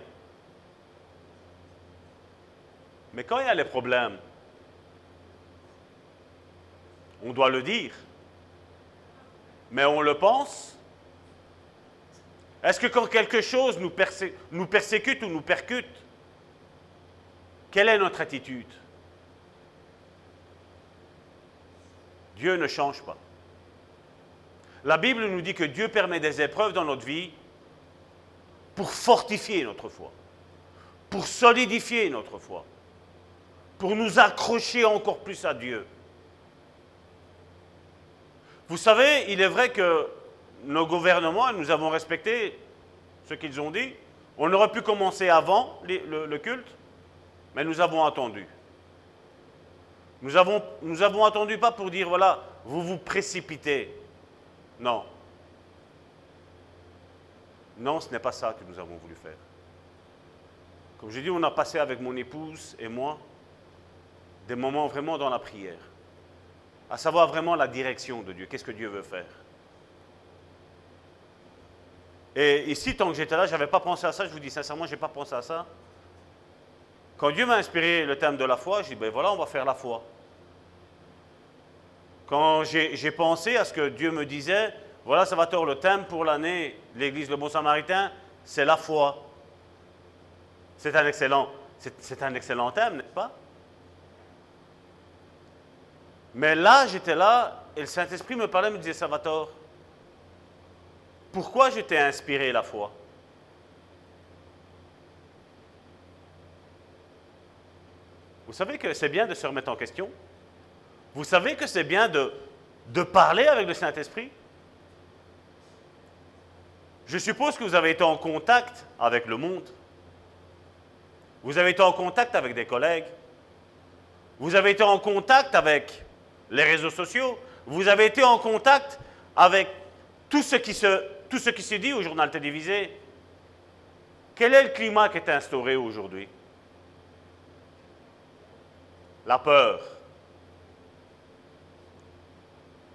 Mais quand il y a les problèmes, on doit le dire. Mais on le pense. Est-ce que quand quelque chose nous, nous persécute ou nous percute, quelle est notre attitude? Dieu ne change pas. La Bible nous dit que Dieu permet des épreuves dans notre vie pour fortifier notre foi, pour solidifier notre foi, pour nous accrocher encore plus à Dieu. Vous savez, il est vrai que nos gouvernements, nous avons respecté ce qu'ils ont dit. On aurait pu commencer avant le, culte, mais nous avons attendu. Nous avons, nous avons attendu pas pour dire, voilà, vous vous précipitez. Non. Non, ce n'est pas ça que nous avons voulu faire. Comme je dis, on a passé avec mon épouse et moi des moments vraiment dans la prière, à savoir vraiment la direction de Dieu, qu'est-ce que Dieu veut faire? Et ici, tant que j'étais là, je n'avais pas pensé à ça, je vous dis sincèrement, je n'ai pas pensé à ça. Quand Dieu m'a inspiré le thème de la foi, je dis, ben voilà, on va faire la foi. Quand j'ai pensé à ce que Dieu me disait, voilà, ça va tort le thème pour l'année, l'Église Le Bon Samaritain, c'est la foi. C'est un c'est un excellent thème, n'est-ce pas? Mais là, j'étais là, et le Saint-Esprit me parlait, me disait, Salvatore, pourquoi je t'ai inspiré la foi? Vous savez que c'est bien de se remettre en question? Vous savez que c'est bien de, de parler avec le Saint-Esprit? Je suppose que vous avez été en contact avec le monde. Vous avez été en contact avec des collègues. Vous avez été en contact avec les réseaux sociaux. Vous avez été en contact avec tout ce qui se, dit au journal télévisé. Quel est le climat qui est instauré aujourd'hui? La peur.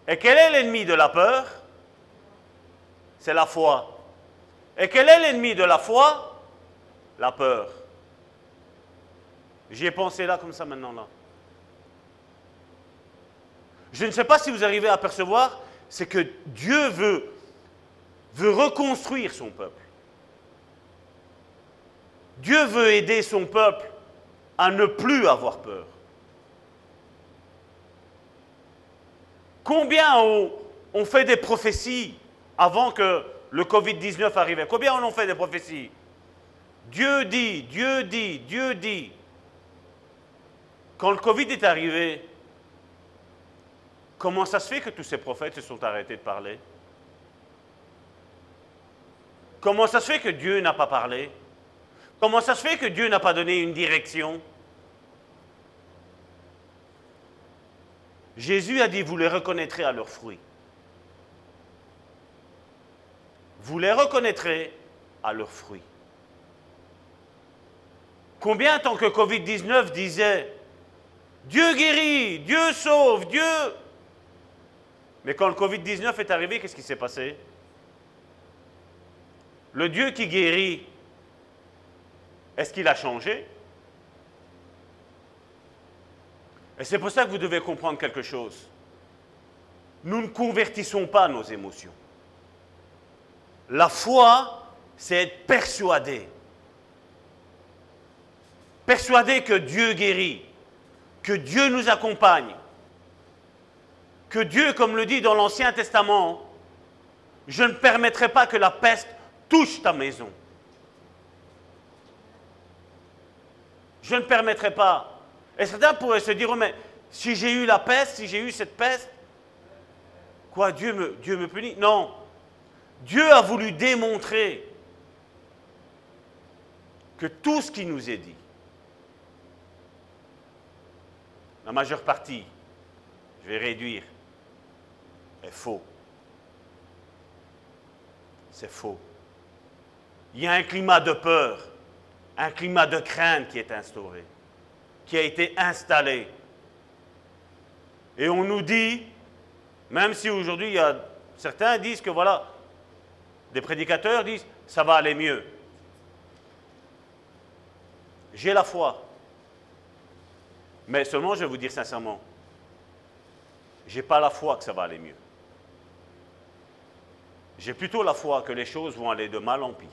Et quel est l'ennemi de la peur? C'est la foi. Et quel est l'ennemi de la foi? La peur. J'y ai pensé là comme ça maintenant là. Je ne sais pas si vous arrivez à percevoir, c'est que Dieu veut, reconstruire son peuple. Dieu veut aider son peuple à ne plus avoir peur. Combien ont, fait des prophéties avant que le Covid-19 arrive Combien en ont fait des prophéties? Dieu dit, Dieu dit, Dieu dit. Quand le Covid est arrivé, comment ça se fait que tous ces prophètes se sont arrêtés de parler? Comment ça se fait que Dieu n'a pas parlé? Comment ça se fait que Dieu n'a pas donné une direction? Jésus a dit, vous les reconnaîtrez à leurs fruits. Vous les reconnaîtrez à leurs fruits. Combien, tant que Covid-19 disait, Dieu guérit, Dieu sauve, Dieu... Mais quand le Covid-19 est arrivé, qu'est-ce qui s'est passé? Le Dieu qui guérit, est-ce qu'il a changé? Et c'est pour ça que vous devez comprendre quelque chose. Nous ne convertissons pas nos émotions. La foi, c'est être persuadé. Persuadé que Dieu guérit, que Dieu nous accompagne, que Dieu, comme le dit dans l'Ancien Testament, je ne permettrai pas que la peste touche ta maison. Je ne permettrai pas Et certains pourraient se dire, oh, mais si j'ai eu la peste, si j'ai eu cette peste, quoi, Dieu me, Dieu me punit? Non. Dieu a voulu démontrer que tout ce qui nous est dit, la majeure partie, je vais réduire, est faux. C'est faux. Il y a un climat de peur, un climat de crainte qui est instauré, qui a été installé. Et on nous dit, même si aujourd'hui il y a certains disent que voilà, des prédicateurs disent ça va aller mieux. J'ai la foi. Mais seulement, je vais vous dire sincèrement, j'ai pas la foi que ça va aller mieux. J'ai plutôt la foi que les choses vont aller de mal en pis.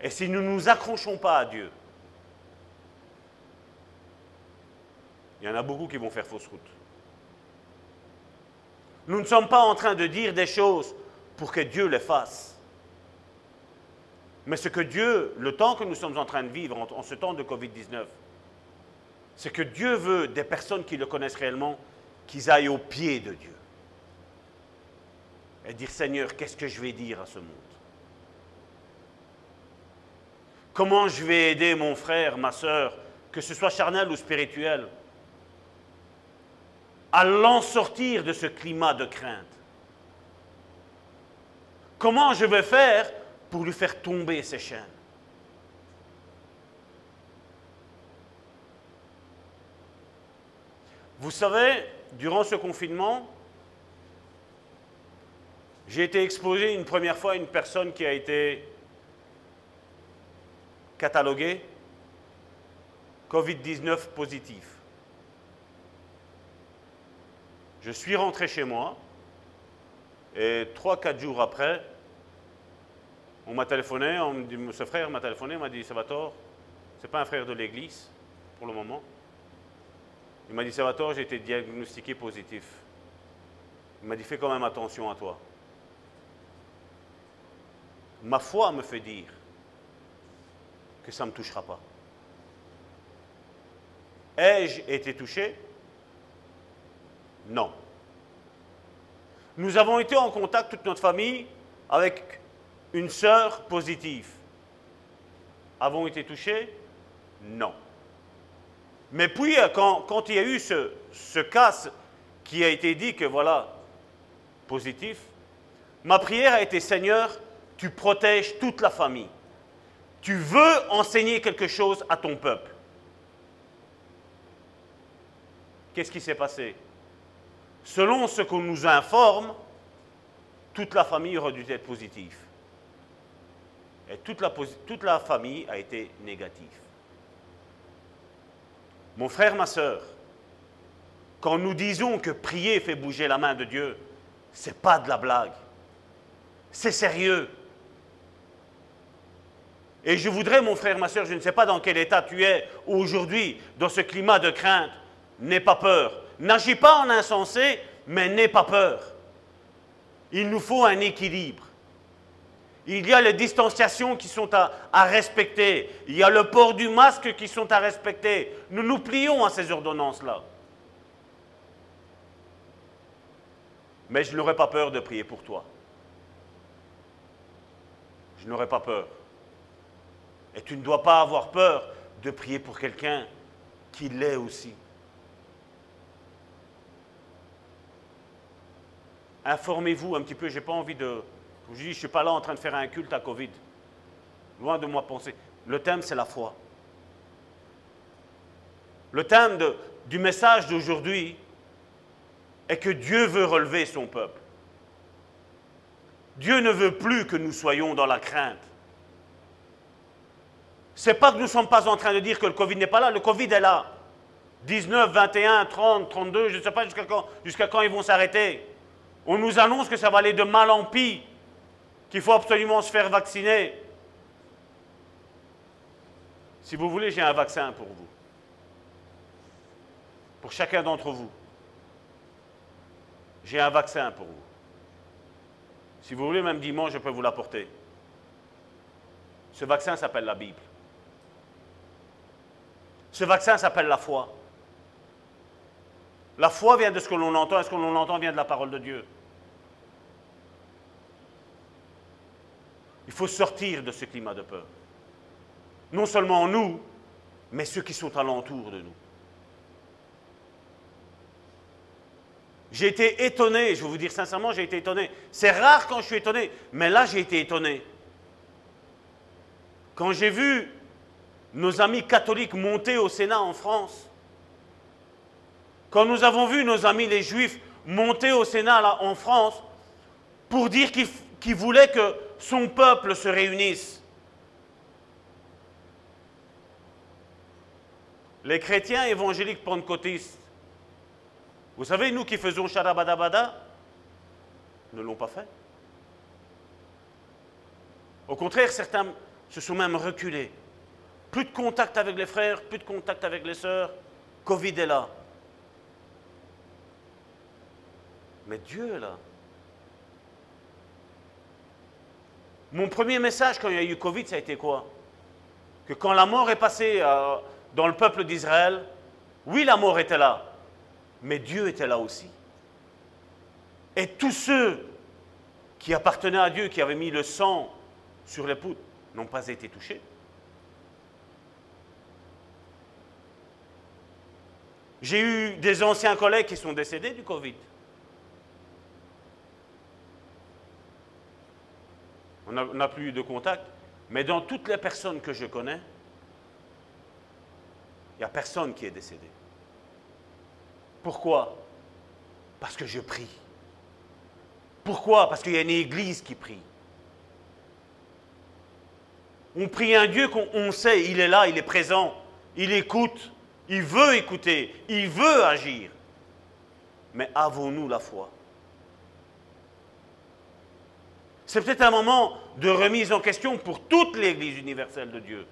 Et si nous ne nous accrochons pas à Dieu, il y en a beaucoup qui vont faire fausse route. Nous ne sommes pas en train de dire des choses pour que Dieu les fasse. Mais ce que Dieu, le temps que nous sommes en train de vivre en, ce temps de Covid-19, c'est que Dieu veut des personnes qui le connaissent réellement, qu'ils aillent au pied de Dieu. Et dire, Seigneur, qu'est-ce que je vais dire à ce monde? Comment je vais aider mon frère, ma soeur, que ce soit charnel ou spirituel, à l'en sortir de ce climat de crainte? Comment je vais faire pour lui faire tomber ses chaînes? Vous savez, durant ce confinement, j'ai été exposé une première fois à une personne qui a été cataloguée Covid-19 positif. Je suis rentré chez moi et trois, quatre jours après, on m'a téléphoné, on dit, ce frère m'a téléphoné, il m'a dit, Salvatore, c'est pas un frère de l'église pour le moment. Il m'a dit, Salvatore, j'ai été diagnostiqué positif. Il m'a dit, fais quand même attention à toi. Ma foi me fait dire que ça ne me touchera pas. Ai-je été touché? Non. Nous avons été en contact, toute notre famille, avec une sœur positive. Avons été touchés? Non. Mais puis, quand, il y a eu ce, ce cas qui a été dit que voilà, positif, ma prière a été Seigneur, tu protèges toute la famille. Tu veux enseigner quelque chose à ton peuple. Qu'est-ce qui s'est passé? Selon ce qu'on nous informe, toute la famille aurait dû être positive. Et toute la, famille a été négative. Mon frère, ma soeur, quand nous disons que prier fait bouger la main de Dieu, ce n'est pas de la blague. C'est sérieux. Et je voudrais, mon frère, ma soeur, je ne sais pas dans quel état tu es aujourd'hui, dans ce climat de crainte, n'aie pas peur. N'agis pas en insensé, mais n'aie pas peur. Il nous faut un équilibre. Il y a les distanciations qui sont à, respecter. Il y a le port du masque qui sont à respecter. Nous nous plions à ces ordonnances-là. Mais je n'aurais pas peur de prier pour toi. Je n'aurais pas peur. Et tu ne dois pas avoir peur de prier pour quelqu'un qui l'est aussi. Informez-vous un petit peu, je n'ai pas envie de, je ne suis pas là en train de faire un culte à Covid. Loin de moi penser. Le thème, c'est la foi. Le thème du message d'aujourd'hui est que Dieu veut relever son peuple. Dieu ne veut plus que nous soyons dans la crainte. Ce n'est pas que nous ne sommes pas en train de dire que le Covid n'est pas là, le Covid est là. 19, 21, 30, 32, je ne sais pas jusqu'à quand, jusqu'à quand ils vont s'arrêter. On nous annonce que ça va aller de mal en pis qu'il faut absolument se faire vacciner. Si vous voulez, j'ai un vaccin pour vous. Pour chacun d'entre vous. J'ai un vaccin pour vous. Si vous voulez, même dimanche, je peux vous l'apporter. Ce vaccin s'appelle la Bible. Ce vaccin s'appelle la foi. La foi vient de ce que l'on entend, et ce que l'on entend vient de la parole de Dieu? Il faut sortir de ce climat de peur. Non seulement nous, mais ceux qui sont alentour de nous. J'ai été étonné, je vais vous dire sincèrement, j'ai été étonné. C'est rare quand je suis étonné, mais là j'ai été étonné. Quand j'ai vu nos amis catholiques monter au Sénat en France, quand nous avons vu nos amis les juifs monter au Sénat en France pour dire qu'ils voulaient que son peuple se réunisse, les chrétiens évangéliques pentecôtistes, vous savez, nous qui faisons Sharabadabada, ne l'ont pas fait. Au contraire, certains se sont même reculés. Plus de contact avec les frères, plus de contact avec les sœurs. Covid est là. Mais Dieu est là. Mon premier message quand il y a eu Covid, ça a été quoi? Que quand la mort est passée euh, dans le peuple d'Israël, oui, la mort était là, mais Dieu était là aussi. Et tous ceux qui appartenaient à Dieu, qui avaient mis le sang sur les poutres, n'ont pas été touchés. J'ai eu des anciens collègues qui sont décédés du Covid. On n'a plus eu de contact. Mais dans toutes les personnes que je connais, il n'y a personne qui est décédé. Pourquoi? Parce que je prie. Pourquoi? Parce qu'il y a une église qui prie. On prie un Dieu qu'on sait, il est là, il est présent, il écoute, il veut écouter, il veut agir. Mais avons-nous la foi? C'est peut-être un moment de remise en question pour toute l'Église universelle de Dieu.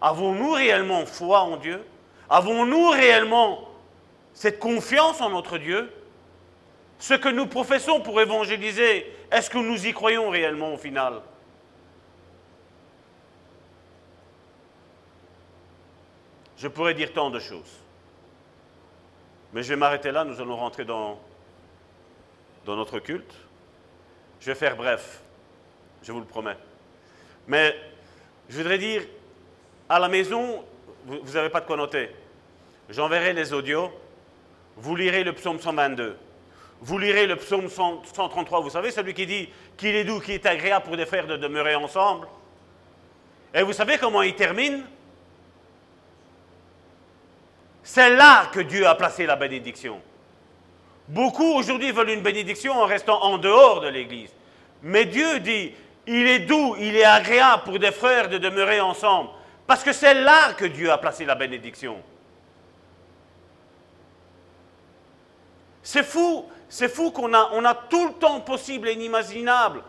Avons-nous réellement foi en Dieu? Avons-nous réellement cette confiance en notre Dieu? Ce que nous professons pour évangéliser, est-ce que nous y croyons réellement au final? Je pourrais dire tant de choses. Mais je vais m'arrêter là, nous allons rentrer dans, notre culte. Je vais faire bref, je vous le promets. Mais je voudrais dire, à la maison, vous n'avez pas de quoi noter. J'enverrai les audios. Vous lirez le psaume 122. Vous lirez le psaume 133. Vous savez, celui qui dit qu'il est doux, qu'il est agréable pour des frères de demeurer ensemble. Et vous savez comment il termine? C'est là que Dieu a placé la bénédiction. Beaucoup aujourd'hui veulent une bénédiction en restant en dehors de l'Église. Mais Dieu dit, il est doux, il est agréable pour des frères de demeurer ensemble. Parce que c'est là que Dieu a placé la bénédiction. C'est fou, c'est fou qu'on a, a tout le temps possible et inimaginable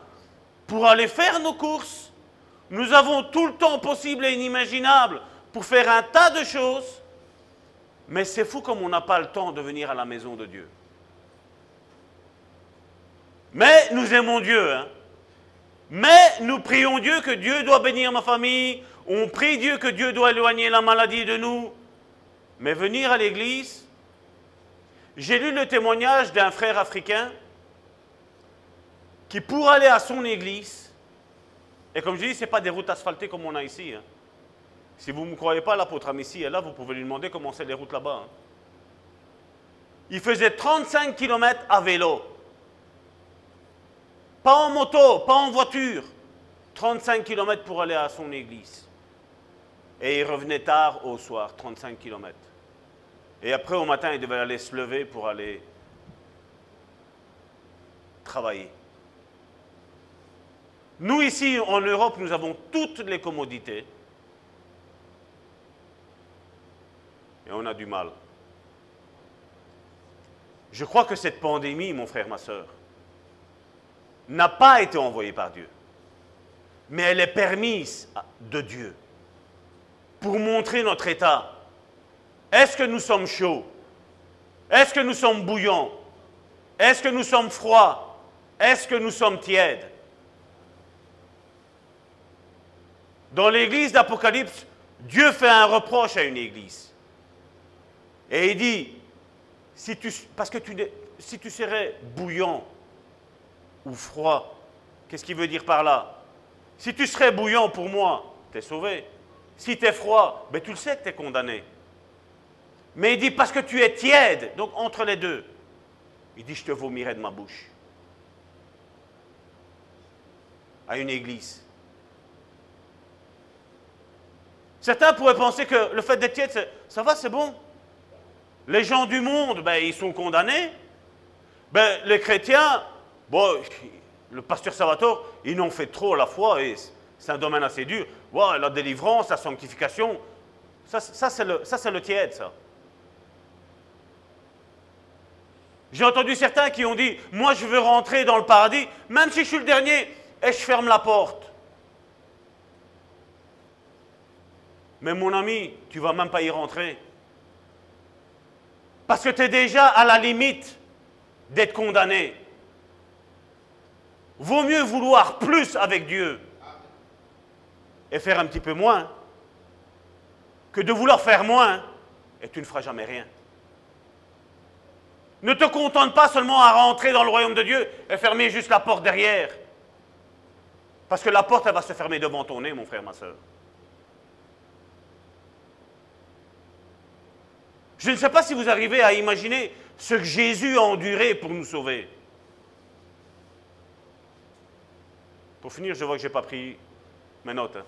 pour aller faire nos courses. Nous avons tout le temps possible et inimaginable pour faire un tas de choses. Mais c'est fou comme on n'a pas le temps de venir à la maison de Dieu. Mais nous aimons Dieu. Hein? Mais nous prions Dieu que Dieu doit bénir ma famille. On prie Dieu que Dieu doit éloigner la maladie de nous. Mais venir à l'église, j'ai lu le témoignage d'un frère africain qui, pour aller à son église, et comme je dis, ce n'est pas des routes asphaltées comme on a ici. Hein. Si vous ne me croyez pas, l'apôtre Amici est là, vous pouvez lui demander comment c'est les routes là-bas. Hein. Il faisait 35 km à vélo. Pas en moto, pas en voiture. 35 km pour aller à son église. Et il revenait tard au soir, 35 km. Et après, au matin, il devait aller se lever pour aller travailler. Nous, ici, en Europe, nous avons toutes les commodités. Et on a du mal. Je crois que cette pandémie, mon frère, ma soeur, n'a pas été envoyée par Dieu, mais elle est permise de Dieu pour montrer notre état. Est-ce que nous sommes chauds? Est-ce que nous sommes bouillants? Est-ce que nous sommes froids? Est-ce que nous sommes tièdes? Dans l'église d'Apocalypse, Dieu fait un reproche à une église. Et il dit, parce que tu, si tu serais bouillant ou froid, qu'est-ce qu'il veut dire par là? Si tu serais bouillant pour moi, tu es sauvé. Si tu es froid, ben tu le sais que tu es condamné. Mais il dit parce que tu es tiède, donc entre les deux, il dit je te vomirai de ma bouche. À une église. Certains pourraient penser que le fait d'être tiède, ça va, c'est bon. Les gens du monde, ben, ils sont condamnés. Ben, les chrétiens, bon, le pasteur Salvatore, ils n'ont fait trop la fois et c'est un domaine assez dur. la délivrance, la sanctification, ça, ça c'est le, tiède, ça. J'ai entendu certains qui ont dit, moi je veux rentrer dans le paradis, même si je suis le dernier, et je ferme la porte. Mais mon ami, tu vas même pas y rentrer. Parce que tu es déjà à la limite d'être condamné. Vaut mieux vouloir plus avec Dieu et faire un petit peu moins que de vouloir faire moins et tu ne feras jamais rien. Ne te contente pas seulement à rentrer dans le royaume de Dieu et fermer juste la porte derrière. Parce que la porte, elle va se fermer devant ton nez, mon frère, ma soeur. Je ne sais pas si vous arrivez à imaginer ce que Jésus a enduré pour nous sauver. Pour finir, je vois que je n'ai pas pris mes notes. Hein.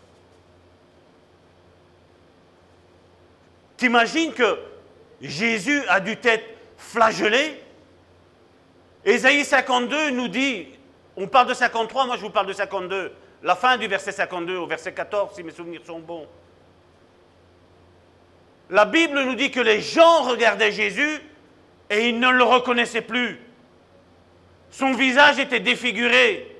T'imagines que Jésus a dû être flagellé Ésaïe 52 nous dit, on parle de 53, moi je vous parle de 52, la fin du verset 52 au verset 14, si mes souvenirs sont bons. La Bible nous dit que les gens regardaient Jésus et ils ne le reconnaissaient plus. Son visage était défiguré.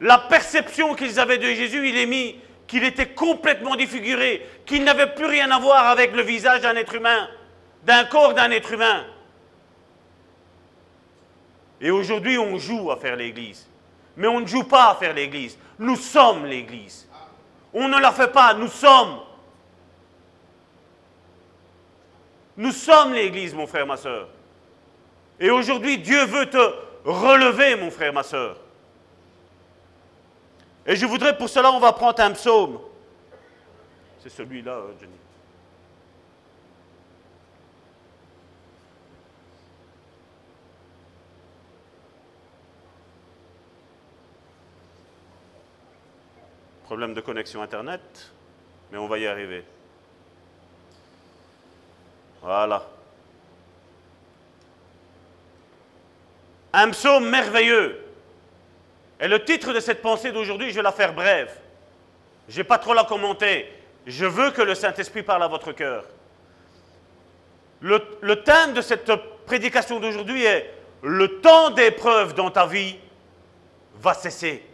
La perception qu'ils avaient de Jésus, il est mis qu'il était complètement défiguré, qu'il n'avait plus rien à voir avec le visage d'un être humain, d'un corps d'un être humain. Et aujourd'hui, on joue à faire l'Église. Mais on ne joue pas à faire l'Église. Nous sommes l'Église. On ne la fait pas, nous sommes. Nous sommes l'Église, mon frère, ma soeur. Et aujourd'hui, Dieu veut te relever, mon frère, ma soeur. Et je voudrais, pour cela, on va prendre un psaume. C'est celui-là, euh, Johnny. Problème de connexion Internet, mais on va y arriver. Voilà. Un psaume merveilleux. Et le titre de cette pensée d'aujourd'hui, je vais la faire brève. Je n'ai pas trop la commenter. Je veux que le Saint-Esprit parle à votre cœur. Le, thème de cette prédication d'aujourd'hui est Le temps d'épreuve dans ta vie va cesser.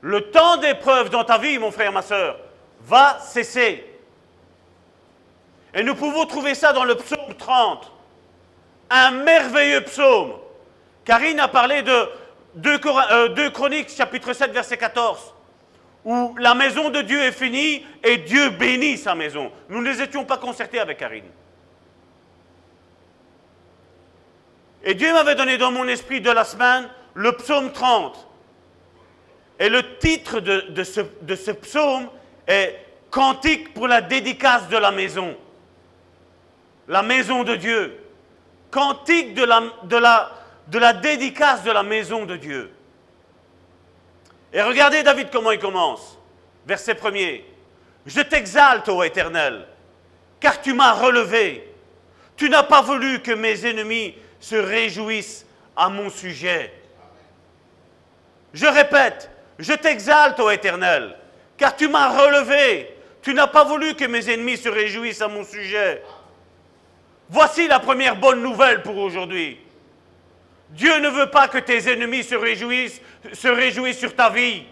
Le temps d'épreuve dans ta vie, mon frère, ma soeur, va cesser. Et nous pouvons trouver ça dans le psaume 30. Un merveilleux psaume. Karine a parlé de 2, euh, Chroniques, chapitre 7, verset 14, où la maison de Dieu est finie et Dieu bénit sa maison. Nous ne les étions pas concertés avec Karine. Et Dieu m'avait donné dans mon esprit de la semaine le psaume 30. Et le titre de, ce, de ce psaume est Cantique pour la dédicace de la maison la maison de Dieu. Cantique de la, de la, dédicace de la maison de Dieu. Et regardez David comment il commence. Verset premier. Je t'exalte, ô Éternel, car tu m'as relevé. Tu n'as pas voulu que mes ennemis se réjouissent à mon sujet. Je répète, je t'exalte, ô Éternel, car tu m'as relevé. Tu n'as pas voulu que mes ennemis se réjouissent à mon sujet. Voici la première bonne nouvelle pour aujourd'hui. Dieu ne veut pas que tes ennemis se réjouissent, se réjouissent sur ta vie.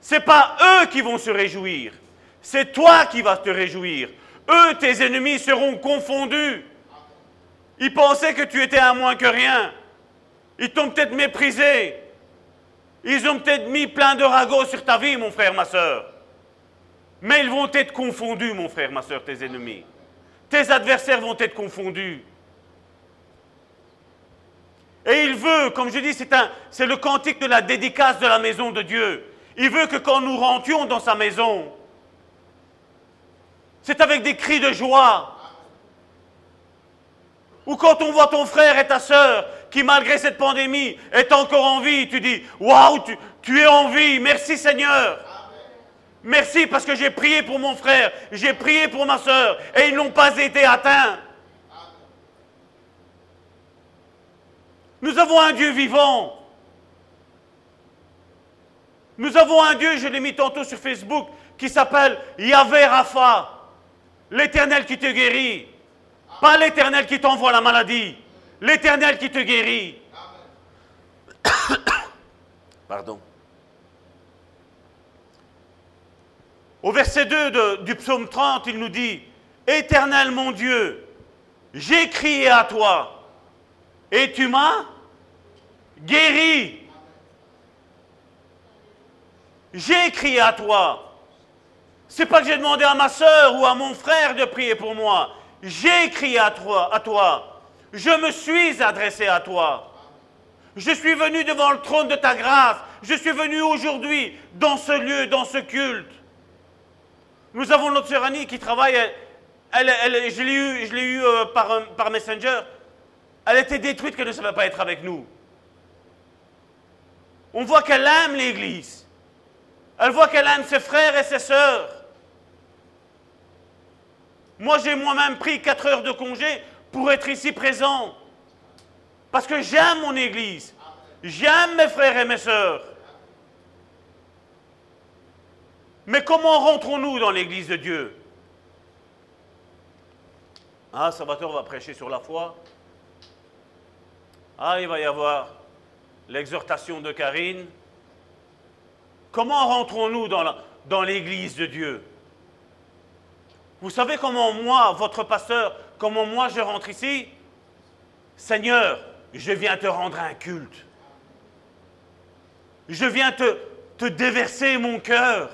Ce n'est pas eux qui vont se réjouir. C'est toi qui vas te réjouir. Eux, tes ennemis, seront confondus. Ils pensaient que tu étais un moins que rien. Ils t'ont peut-être méprisé. Ils ont peut-être mis plein de ragots sur ta vie, mon frère, ma soeur. Mais ils vont être confondus, mon frère, ma soeur, tes ennemis. Tes adversaires vont être confondus. Et il veut, comme je dis, c'est, le cantique de la dédicace de la maison de Dieu. Il veut que quand nous rentrions dans sa maison, c'est avec des cris de joie. Ou quand on voit ton frère et ta sœur qui, malgré cette pandémie, est encore en vie, tu dis Waouh, tu, tu es en vie, merci Seigneur. Merci parce que j'ai prié pour mon frère, j'ai prié pour ma sœur et ils n'ont pas été atteints. Nous avons un Dieu vivant. Nous avons un Dieu, je l'ai mis tantôt sur Facebook, qui s'appelle Yahvé Rapha, l'éternel qui te guérit. Pas l'éternel qui t'envoie la maladie, l'éternel qui te guérit. Pardon. Au verset 2 de- du psaume 30, il nous dit, Éternel mon Dieu, j'ai crié à toi et tu m'as guéri. J'ai crié à toi. C'est pas que j'ai demandé à ma soeur ou à mon frère de prier pour moi. J'ai crié à toi, à toi. Je me suis adressé à toi. Je suis venu devant le trône de ta grâce. Je suis venu aujourd'hui dans ce lieu, dans ce culte. Nous avons notre sœur Annie qui travaille. Elle, je l'ai eu, je l'ai eu euh, par, euh, par Messenger. Elle était détruite qu'elle ne savait pas être avec nous. On voit qu'elle aime l'Église. Elle voit qu'elle aime ses frères et ses sœurs. Moi, j'ai moi-même pris 4 heures de congé pour être ici présent. Parce que j'aime mon Église. J'aime mes frères et mes sœurs. Mais comment rentrons-nous dans l'Église de Dieu? Ah, Salvatore va prêcher sur la foi. Ah, il va y avoir l'exhortation de Karine. Comment rentrons-nous dans l'Église de Dieu? Vous savez comment moi, votre pasteur, comment moi je rentre ici? Seigneur, je viens te rendre un culte. Je viens te, te déverser mon cœur.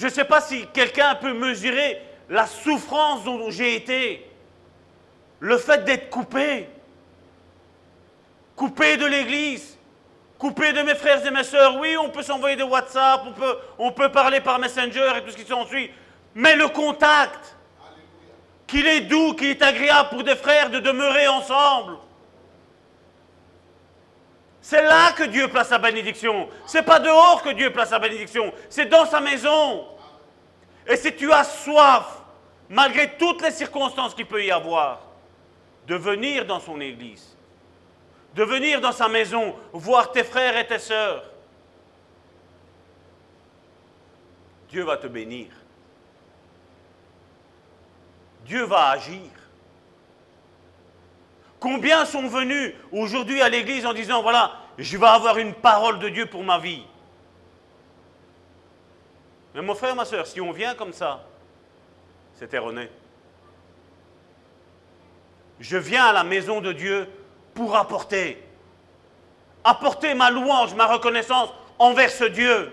Je ne sais pas si quelqu'un peut mesurer la souffrance dont j'ai été. Le fait d'être coupé. Coupé de l'Église. Coupé de mes frères et mes sœurs. Oui, on peut s'envoyer des WhatsApp, on peut, on peut parler par Messenger et tout ce qui s'ensuit. Mais le contact, qu'il est doux, qu'il est agréable pour des frères de demeurer ensemble. C'est là que Dieu place sa bénédiction. C'est pas dehors que Dieu place sa bénédiction. C'est dans sa maison. Et si tu as soif, malgré toutes les circonstances qu'il peut y avoir, de venir dans son église, de venir dans sa maison, voir tes frères et tes sœurs, Dieu va te bénir. Dieu va agir. Combien sont venus aujourd'hui à l'église en disant, voilà, je vais avoir une parole de Dieu pour ma vie Mais mon frère, ma soeur, si on vient comme ça, c'est erroné. Je viens à la maison de Dieu pour apporter, apporter ma louange, ma reconnaissance envers ce Dieu.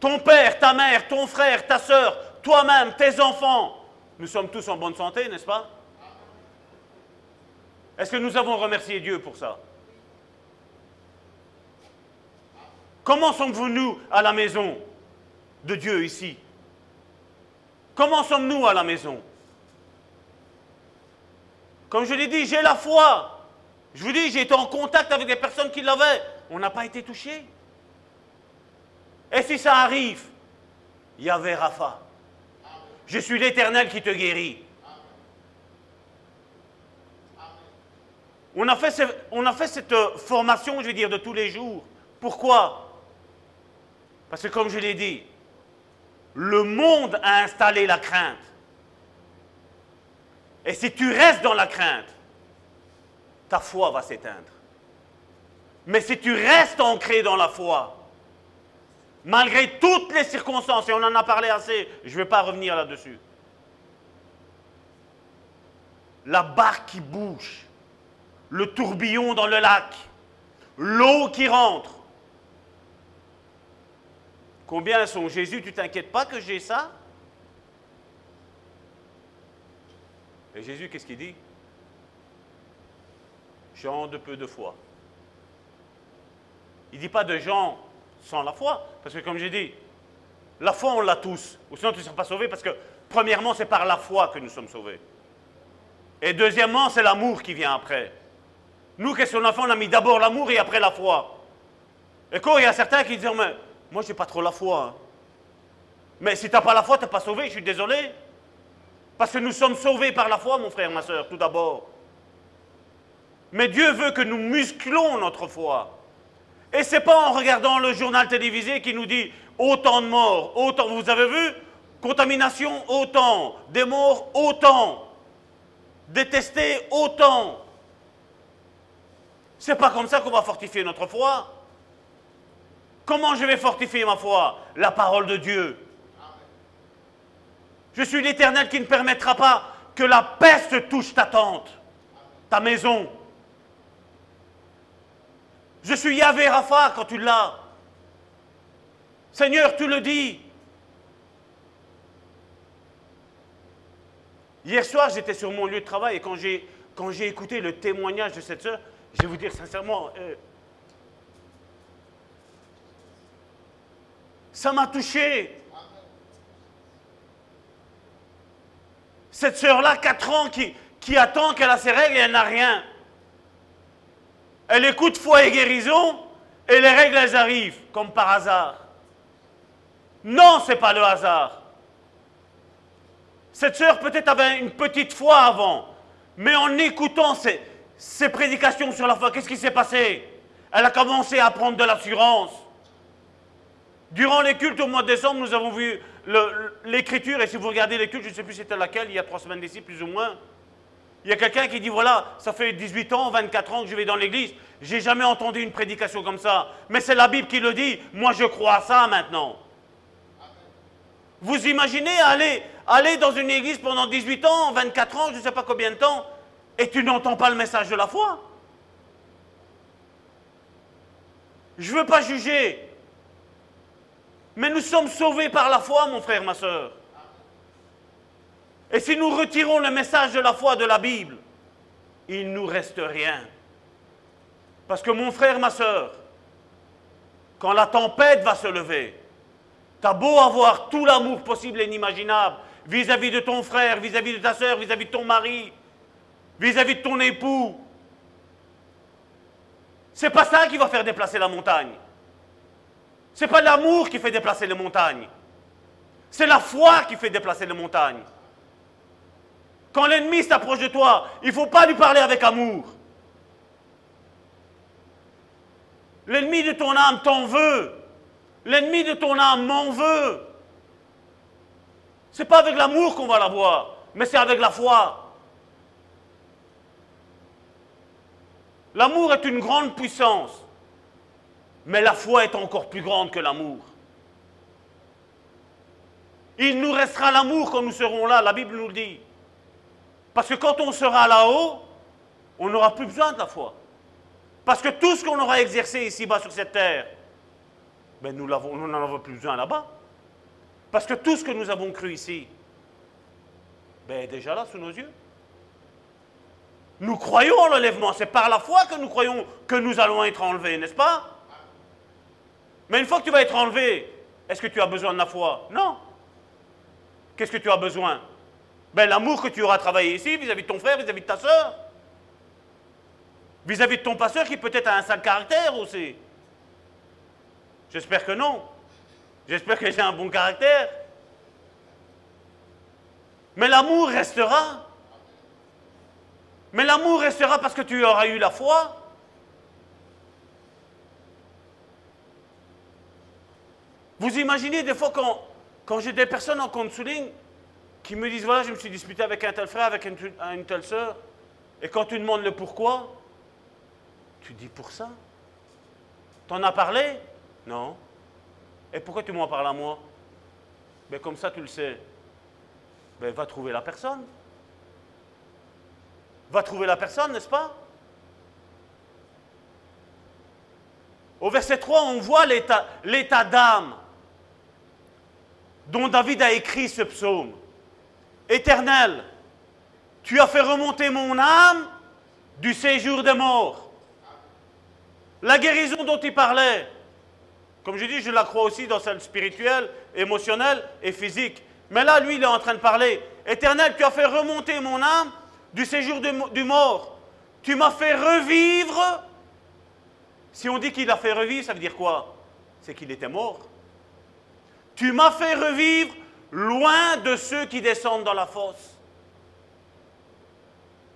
Ton père, ta mère, ton frère, ta soeur, toi-même, tes enfants, nous sommes tous en bonne santé, n'est-ce pas? Est-ce que nous avons remercié Dieu pour ça? Comment sommes-vous nous à la maison de Dieu ici? Comment sommes-nous à la maison? Comme je l'ai dit, j'ai la foi. Je vous dis, j'ai été en contact avec des personnes qui l'avaient. On n'a pas été touchés. Et si ça arrive, il y avait Rapha. Je suis l'Éternel qui te guérit. On a, fait cette euh, formation, je vais dire, de tous les jours. Pourquoi? Parce que comme je l'ai dit, le monde a installé la crainte. Et si tu restes dans la crainte, ta foi va s'éteindre. Mais si tu restes ancré dans la foi, malgré toutes les circonstances, et on en a parlé assez, je ne vais pas revenir là-dessus, la barque qui bouge, le tourbillon dans le lac, l'eau qui rentre. Combien sont Jésus, tu t'inquiètes pas que j'ai ça? Et Jésus, qu'est-ce qu'il dit? Gens de peu de foi. Il ne dit pas de gens sans la foi, parce que comme j'ai dit, la foi, on l'a tous. Ou sinon, tu ne seras pas sauvé, parce que premièrement, c'est par la foi que nous sommes sauvés. Et deuxièmement, c'est l'amour qui vient après. Nous, qu'est-ce qu'on a fait? On a mis d'abord l'amour et après la foi. Et quand il y a certains qui disent, mais moi, je n'ai pas trop la foi. hein. Mais si tu n'as pas la foi, tu n'es pas sauvé, je suis désolé. Parce que nous sommes sauvés par la foi, mon frère, ma soeur, tout d'abord. Mais Dieu veut que nous musclons notre foi. Et ce n'est pas en regardant le journal télévisé qui nous dit autant de morts, autant. Vous avez vu? Contamination, autant. Des morts, autant. Détestés, autant. C'est pas comme ça qu'on va fortifier notre foi. Comment je vais fortifier ma foi? La parole de Dieu. Je suis l'Éternel qui ne permettra pas que la peste touche ta tente, ta maison. Je suis Yahvé Rapha quand tu l'as. Seigneur, tu le dis. Hier soir, j'étais sur mon lieu de travail et quand j'ai, quand j'ai écouté le témoignage de cette sœur, je vais vous dire sincèrement, euh, ça m'a touché. Cette sœur-là, 4 ans, qui, qui attend qu'elle a ses règles et elle n'a rien. Elle écoute foi et guérison et les règles, elles arrivent, comme par hasard. Non, ce n'est pas le hasard. Cette sœur peut-être avait une petite foi avant, mais en écoutant ses, ses prédications sur la foi, qu'est-ce qui s'est passé? Elle a commencé à prendre de l'assurance. Durant les cultes au mois de décembre, nous avons vu l'écriture, et si vous regardez les cultes, je ne sais plus c'était laquelle, il y a trois semaines d'ici, plus ou moins. Il y a quelqu'un qui dit voilà, ça fait 18 ans, 24 ans que je vais dans l'église, j'ai jamais entendu une prédication comme ça. Mais c'est la Bible qui le dit, moi je crois à ça maintenant. Vous imaginez aller, aller dans une église pendant 18 ans, 24 ans, je ne sais pas combien de temps, et tu n'entends pas le message de la foi Je ne veux pas juger. Mais nous sommes sauvés par la foi, mon frère, ma soeur. Et si nous retirons le message de la foi de la Bible, il ne nous reste rien. Parce que mon frère, ma soeur, quand la tempête va se lever, tu as beau avoir tout l'amour possible et inimaginable vis-à-vis de ton frère, vis-à-vis de ta soeur, vis-à-vis de ton mari, vis-à-vis de ton époux. C'est pas ça qui va faire déplacer la montagne. C'est pas l'amour qui fait déplacer les montagnes. C'est la foi qui fait déplacer les montagnes. Quand l'ennemi s'approche de toi, il ne faut pas lui parler avec amour. L'ennemi de ton âme t'en veut. L'ennemi de ton âme m'en veut. C'est pas avec l'amour qu'on va l'avoir, mais c'est avec la foi. L'amour est une grande puissance, mais la foi est encore plus grande que l'amour. Il nous restera l'amour quand nous serons là, la Bible nous le dit. Parce que quand on sera là-haut, on n'aura plus besoin de la foi. Parce que tout ce qu'on aura exercé ici-bas sur cette terre, ben nous n'en avons plus besoin là-bas. Parce que tout ce que nous avons cru ici, ben est déjà là sous nos yeux. Nous croyons en l'enlèvement, c'est par la foi que nous croyons que nous allons être enlevés, n'est-ce pas? Mais une fois que tu vas être enlevé, est-ce que tu as besoin de la foi? Non. Qu'est-ce que tu as besoin? Ben l'amour que tu auras travaillé ici vis-à-vis de ton frère, vis-à-vis de ta soeur, vis-à-vis de ton pasteur qui peut-être a un sale caractère aussi. J'espère que non. J'espère que j'ai un bon caractère. Mais l'amour restera. Mais l'amour restera parce que tu auras eu la foi. Vous imaginez des fois quand, j'ai des personnes en counseling qui me disent voilà, je me suis disputé avec un tel frère, avec une, une telle sœur, et quand tu demandes le pourquoi, tu dis pour ça. T'en as parlé? Non. Et pourquoi tu m'en parles à moi? Ben comme ça tu le sais. Ben va trouver la personne va trouver la personne, n'est-ce pas? Au verset 3, on voit l'état d'âme dont David a écrit ce psaume. Éternel, tu as fait remonter mon âme du séjour des morts. La guérison dont il parlait, comme je dis, je la crois aussi dans celle spirituelle, émotionnelle et physique. Mais là, lui, il est en train de parler. Éternel, tu as fait remonter mon âme du séjour du mort. Tu m'as fait revivre. Si on dit qu'il a fait revivre, ça veut dire quoi? C'est qu'il était mort. Tu m'as fait revivre loin de ceux qui descendent dans la fosse.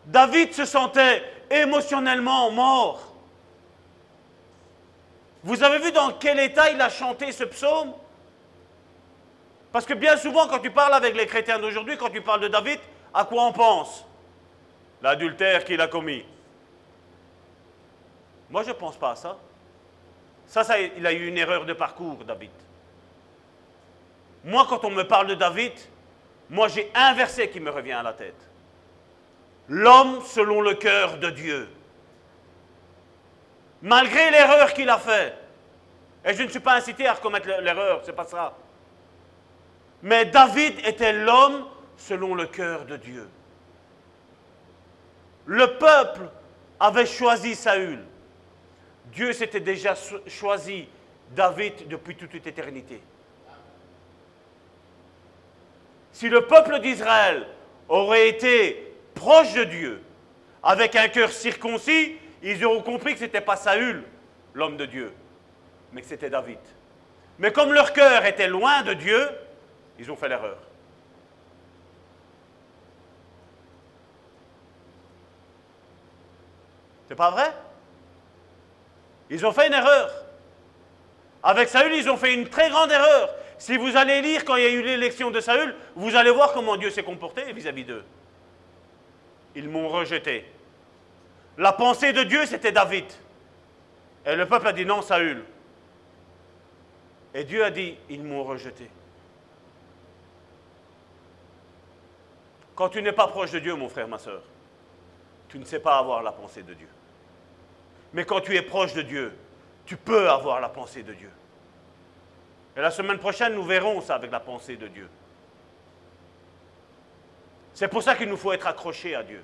David se sentait émotionnellement mort. Vous avez vu dans quel état il a chanté ce psaume? Parce que bien souvent, quand tu parles avec les chrétiens d'aujourd'hui, quand tu parles de David, à quoi on pense? L'adultère qu'il a commis. Moi, je ne pense pas à ça. Ça, ça, il a eu une erreur de parcours, David. Moi, quand on me parle de David, moi, j'ai un verset qui me revient à la tête. L'homme selon le cœur de Dieu. Malgré l'erreur qu'il a faite. Et je ne suis pas incité à recommettre l'erreur, c'est pas. Mais David était l'homme selon le cœur de Dieu. Le peuple avait choisi Saül. Dieu s'était déjà choisi David depuis toute éternité. Si le peuple d'Israël aurait été proche de Dieu, avec un cœur circoncis, ils auront compris que ce n'était pas Saül, l'homme de Dieu, mais que c'était David. Mais comme leur cœur était loin de Dieu, ils ont fait l'erreur. C'est pas vrai? Ils ont fait une erreur. Avec Saül, ils ont fait une très grande erreur. Si vous allez lire quand il y a eu l'élection de Saül, vous allez voir comment Dieu s'est comporté vis-à-vis d'eux. Ils m'ont rejeté. La pensée de Dieu, c'était David. Et le peuple a dit non, Saül. Et Dieu a dit, ils m'ont rejeté. Quand tu n'es pas proche de Dieu, mon frère, ma soeur, tu ne sais pas avoir la pensée de Dieu. Mais quand tu es proche de Dieu, tu peux avoir la pensée de Dieu. Et la semaine prochaine, nous verrons ça avec la pensée de Dieu. C'est pour ça qu'il nous faut être accrochés à Dieu,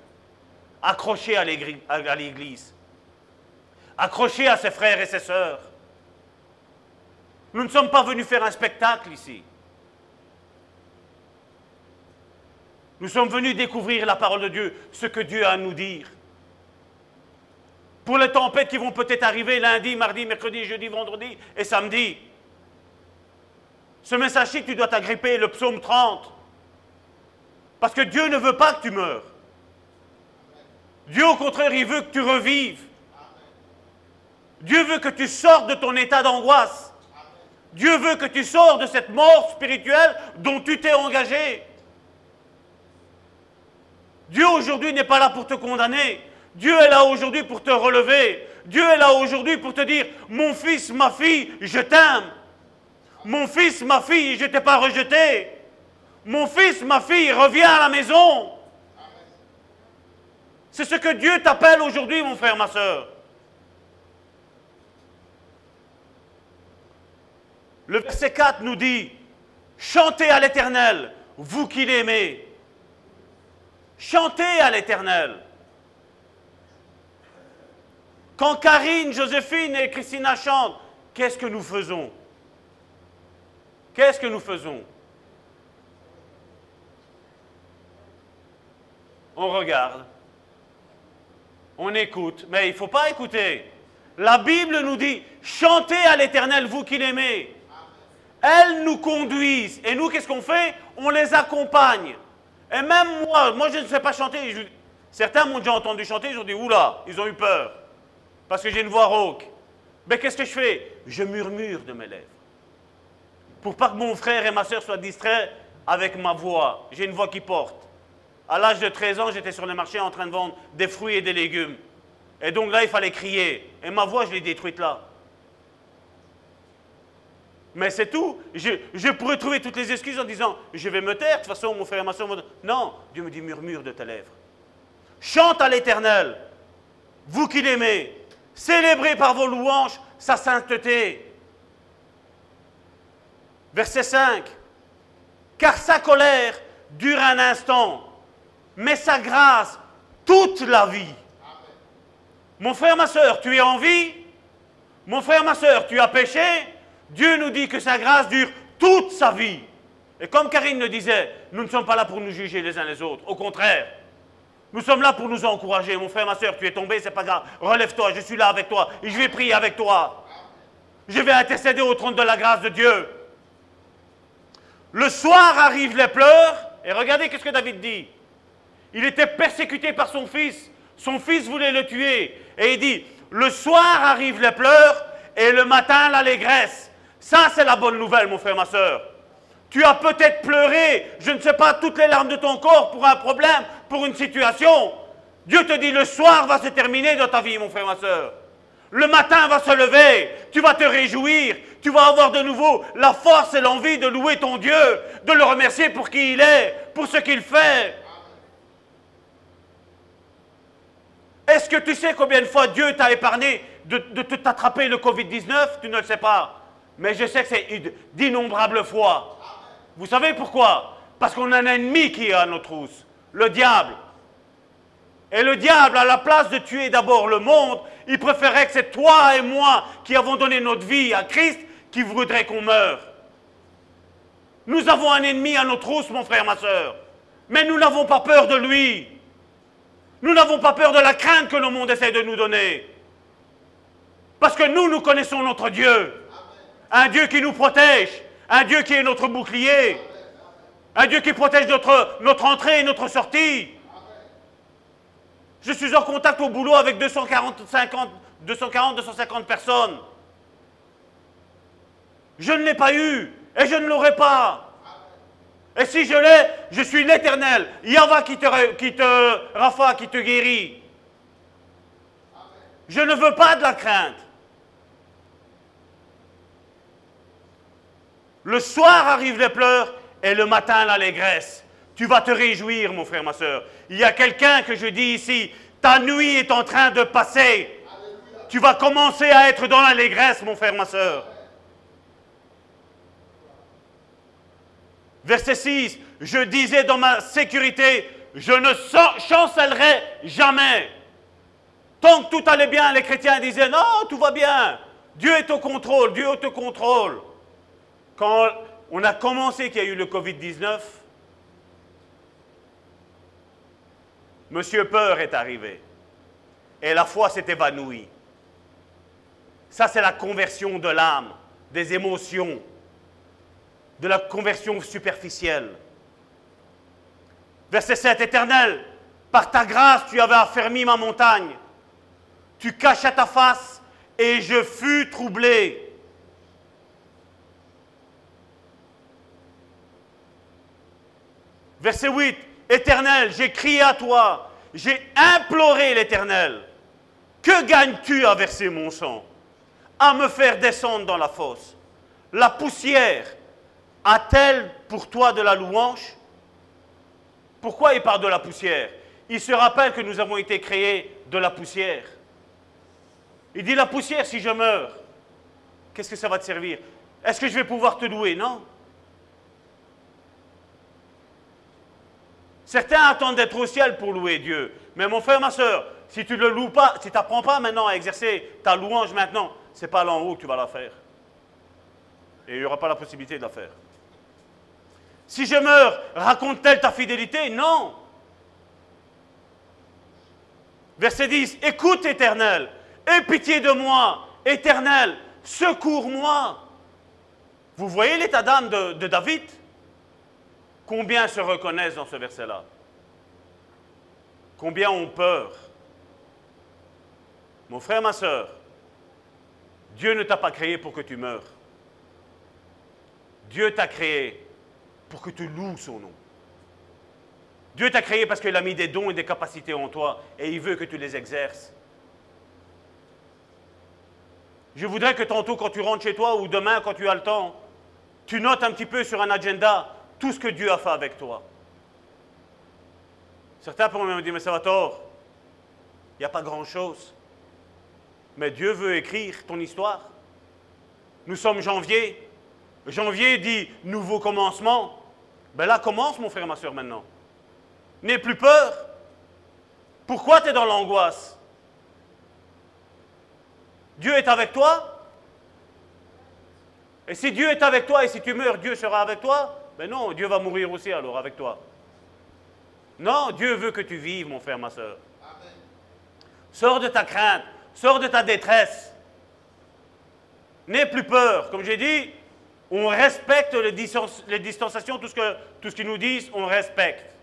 accrochés à l'Église, accrochés à ses frères et ses sœurs. Nous ne sommes pas venus faire un spectacle ici. Nous sommes venus découvrir la parole de Dieu, ce que Dieu a à nous dire. Pour les tempêtes qui vont peut-être arriver lundi, mardi, mercredi, jeudi, vendredi et samedi. Ce message-ci, tu dois t'agripper, le psaume 30. Parce que Dieu ne veut pas que tu meurs. Dieu, au contraire, il veut que tu revives. Dieu veut que tu sortes de ton état d'angoisse. Dieu veut que tu sors de cette mort spirituelle dont tu t'es engagé. Dieu aujourd'hui n'est pas là pour te condamner. Dieu est là aujourd'hui pour te relever. Dieu est là aujourd'hui pour te dire, mon fils, ma fille, je t'aime. Mon fils, ma fille, je ne t'ai pas rejeté. Mon fils, ma fille, reviens à la maison. C'est ce que Dieu t'appelle aujourd'hui, mon frère, ma soeur. Le verset 4 nous dit, chantez à l'Éternel, vous qui l'aimez. Chantez à l'Éternel. Quand Karine, Joséphine et Christina chantent, qu'est-ce que nous faisons? Qu'est-ce que nous faisons? On regarde, on écoute, mais il ne faut pas écouter. La Bible nous dit, chantez à l'Éternel, vous qui l'aimez. Elles nous conduisent. Et nous, qu'est-ce qu'on fait? On les accompagne. Et même moi, moi je ne sais pas chanter. Certains m'ont déjà entendu chanter, ils ont dit, oula, ils ont eu peur. Parce que j'ai une voix rauque. Mais qu'est-ce que je fais? Je murmure de mes lèvres. Pour pas que mon frère et ma soeur soient distraits avec ma voix. J'ai une voix qui porte. À l'âge de 13 ans, j'étais sur le marché en train de vendre des fruits et des légumes. Et donc là, il fallait crier. Et ma voix, je l'ai détruite là. Mais c'est tout. Je, pourrais trouver toutes les excuses en disant Je vais me taire, de toute façon, mon frère et ma soeur vont. Non, Dieu me dit Murmure de tes lèvres. Chante à l'éternel, vous qui l'aimez. Célébrez par vos louanges sa sainteté. Verset 5. Car sa colère dure un instant, mais sa grâce toute la vie. Mon frère, ma soeur, tu es en vie Mon frère, ma soeur, tu as péché Dieu nous dit que sa grâce dure toute sa vie. Et comme Karine le disait, nous ne sommes pas là pour nous juger les uns les autres. Au contraire, nous sommes là pour nous encourager. Mon frère, ma soeur, tu es tombé, c'est pas grave. Relève-toi, je suis là avec toi et je vais prier avec toi. Je vais intercéder au trône de la grâce de Dieu. Le soir arrivent les pleurs, et regardez qu'est-ce que David dit. Il était persécuté par son fils. Son fils voulait le tuer. Et il dit, le soir arrivent les pleurs et le matin l'allégresse. Ça, c'est la bonne nouvelle, mon frère, ma soeur. Tu as peut-être pleuré, je ne sais pas, toutes les larmes de ton corps pour un problème, pour une situation. Dieu te dit, le soir va se terminer dans ta vie, mon frère, ma soeur. Le matin va se lever, tu vas te réjouir, tu vas avoir de nouveau la force et l'envie de louer ton Dieu, de le remercier pour qui il est, pour ce qu'il fait. Est-ce que tu sais combien de fois Dieu t'a épargné de, de t'attraper le Covid-19 Tu ne le sais pas. Mais je sais que c'est d'innombrables fois. Vous savez pourquoi? Parce qu'on a un ennemi qui est à nos trousses, le diable. Et le diable, à la place de tuer d'abord le monde, il préférait que c'est toi et moi qui avons donné notre vie à Christ qui voudrait qu'on meure. Nous avons un ennemi à nos trousses, mon frère, ma soeur. Mais nous n'avons pas peur de lui. Nous n'avons pas peur de la crainte que le monde essaie de nous donner. Parce que nous, nous connaissons notre Dieu. Un Dieu qui nous protège. Un Dieu qui est notre bouclier. Un Dieu qui protège notre, entrée et notre sortie. Je suis en contact au boulot avec 240, 240 250 personnes. Je ne l'ai pas eu et je ne l'aurai pas. Et si je l'ai, je suis l'éternel. Yahva qui te, qui te, qui te guérit. Je ne veux pas de la crainte. Le soir arrivent les pleurs et le matin l'allégresse. Tu vas te réjouir, mon frère, ma soeur. Il y a quelqu'un que je dis ici, ta nuit est en train de passer. Tu vas commencer à être dans l'allégresse, mon frère, ma soeur. Verset 6, je disais dans ma sécurité, je ne chancellerai jamais. Tant que tout allait bien, les chrétiens disaient, non, tout va bien. Dieu est au contrôle, Dieu au contrôle. Quand on a commencé qu'il y a eu le Covid-19, Monsieur Peur est arrivé. Et la foi s'est évanouie. Ça, c'est la conversion de l'âme, des émotions, de la conversion superficielle. Verset 7, Éternel, par ta grâce, tu avais affermi ma montagne. Tu cachais ta face et je fus troublé. Verset 8, Éternel, j'ai crié à toi, j'ai imploré l'Éternel. Que gagnes-tu à verser mon sang À me faire descendre dans la fosse? La poussière a-t-elle pour toi de la louange? Pourquoi il parle de la poussière? Il se rappelle que nous avons été créés de la poussière. Il dit la poussière si je meurs. Qu'est-ce que ça va te servir? Est-ce que je vais pouvoir te louer? Non. Certains attendent d'être au ciel pour louer Dieu. Mais mon frère, ma soeur, si tu ne le loues pas, si tu n'apprends pas maintenant à exercer ta louange maintenant, ce n'est pas là en haut que tu vas la faire. Et il n'y aura pas la possibilité de la faire. Si je meurs, raconte-t-elle ta fidélité? Non. Verset 10, écoute éternel, aie pitié de moi, éternel, secours-moi. Vous voyez l'état d'âme de, de David? Combien se reconnaissent dans ce verset-là? Combien ont peur? Mon frère, ma soeur, Dieu ne t'a pas créé pour que tu meurs. Dieu t'a créé pour que tu loues son nom. Dieu t'a créé parce qu'il a mis des dons et des capacités en toi et il veut que tu les exerces. Je voudrais que tantôt, quand tu rentres chez toi ou demain, quand tu as le temps, tu notes un petit peu sur un agenda tout ce que Dieu a fait avec toi. Certains pourront me dire, mais ça va tort. Il n'y a pas grand-chose. Mais Dieu veut écrire ton histoire. Nous sommes janvier. Janvier dit nouveau commencement. Ben là, commence, mon frère et ma soeur, maintenant. N'aie plus peur. Pourquoi tu es dans l'angoisse? Dieu est avec toi Et si Dieu est avec toi et si tu meurs, Dieu sera avec toi Ben non, Dieu va mourir aussi alors avec toi. Non, Dieu veut que tu vives, mon frère, ma soeur. Sors de ta crainte, sors de ta détresse. N'aie plus peur. Comme j'ai dit, on respecte les, distanciations, tout ce, que, tout ce qu'ils nous disent, on respecte.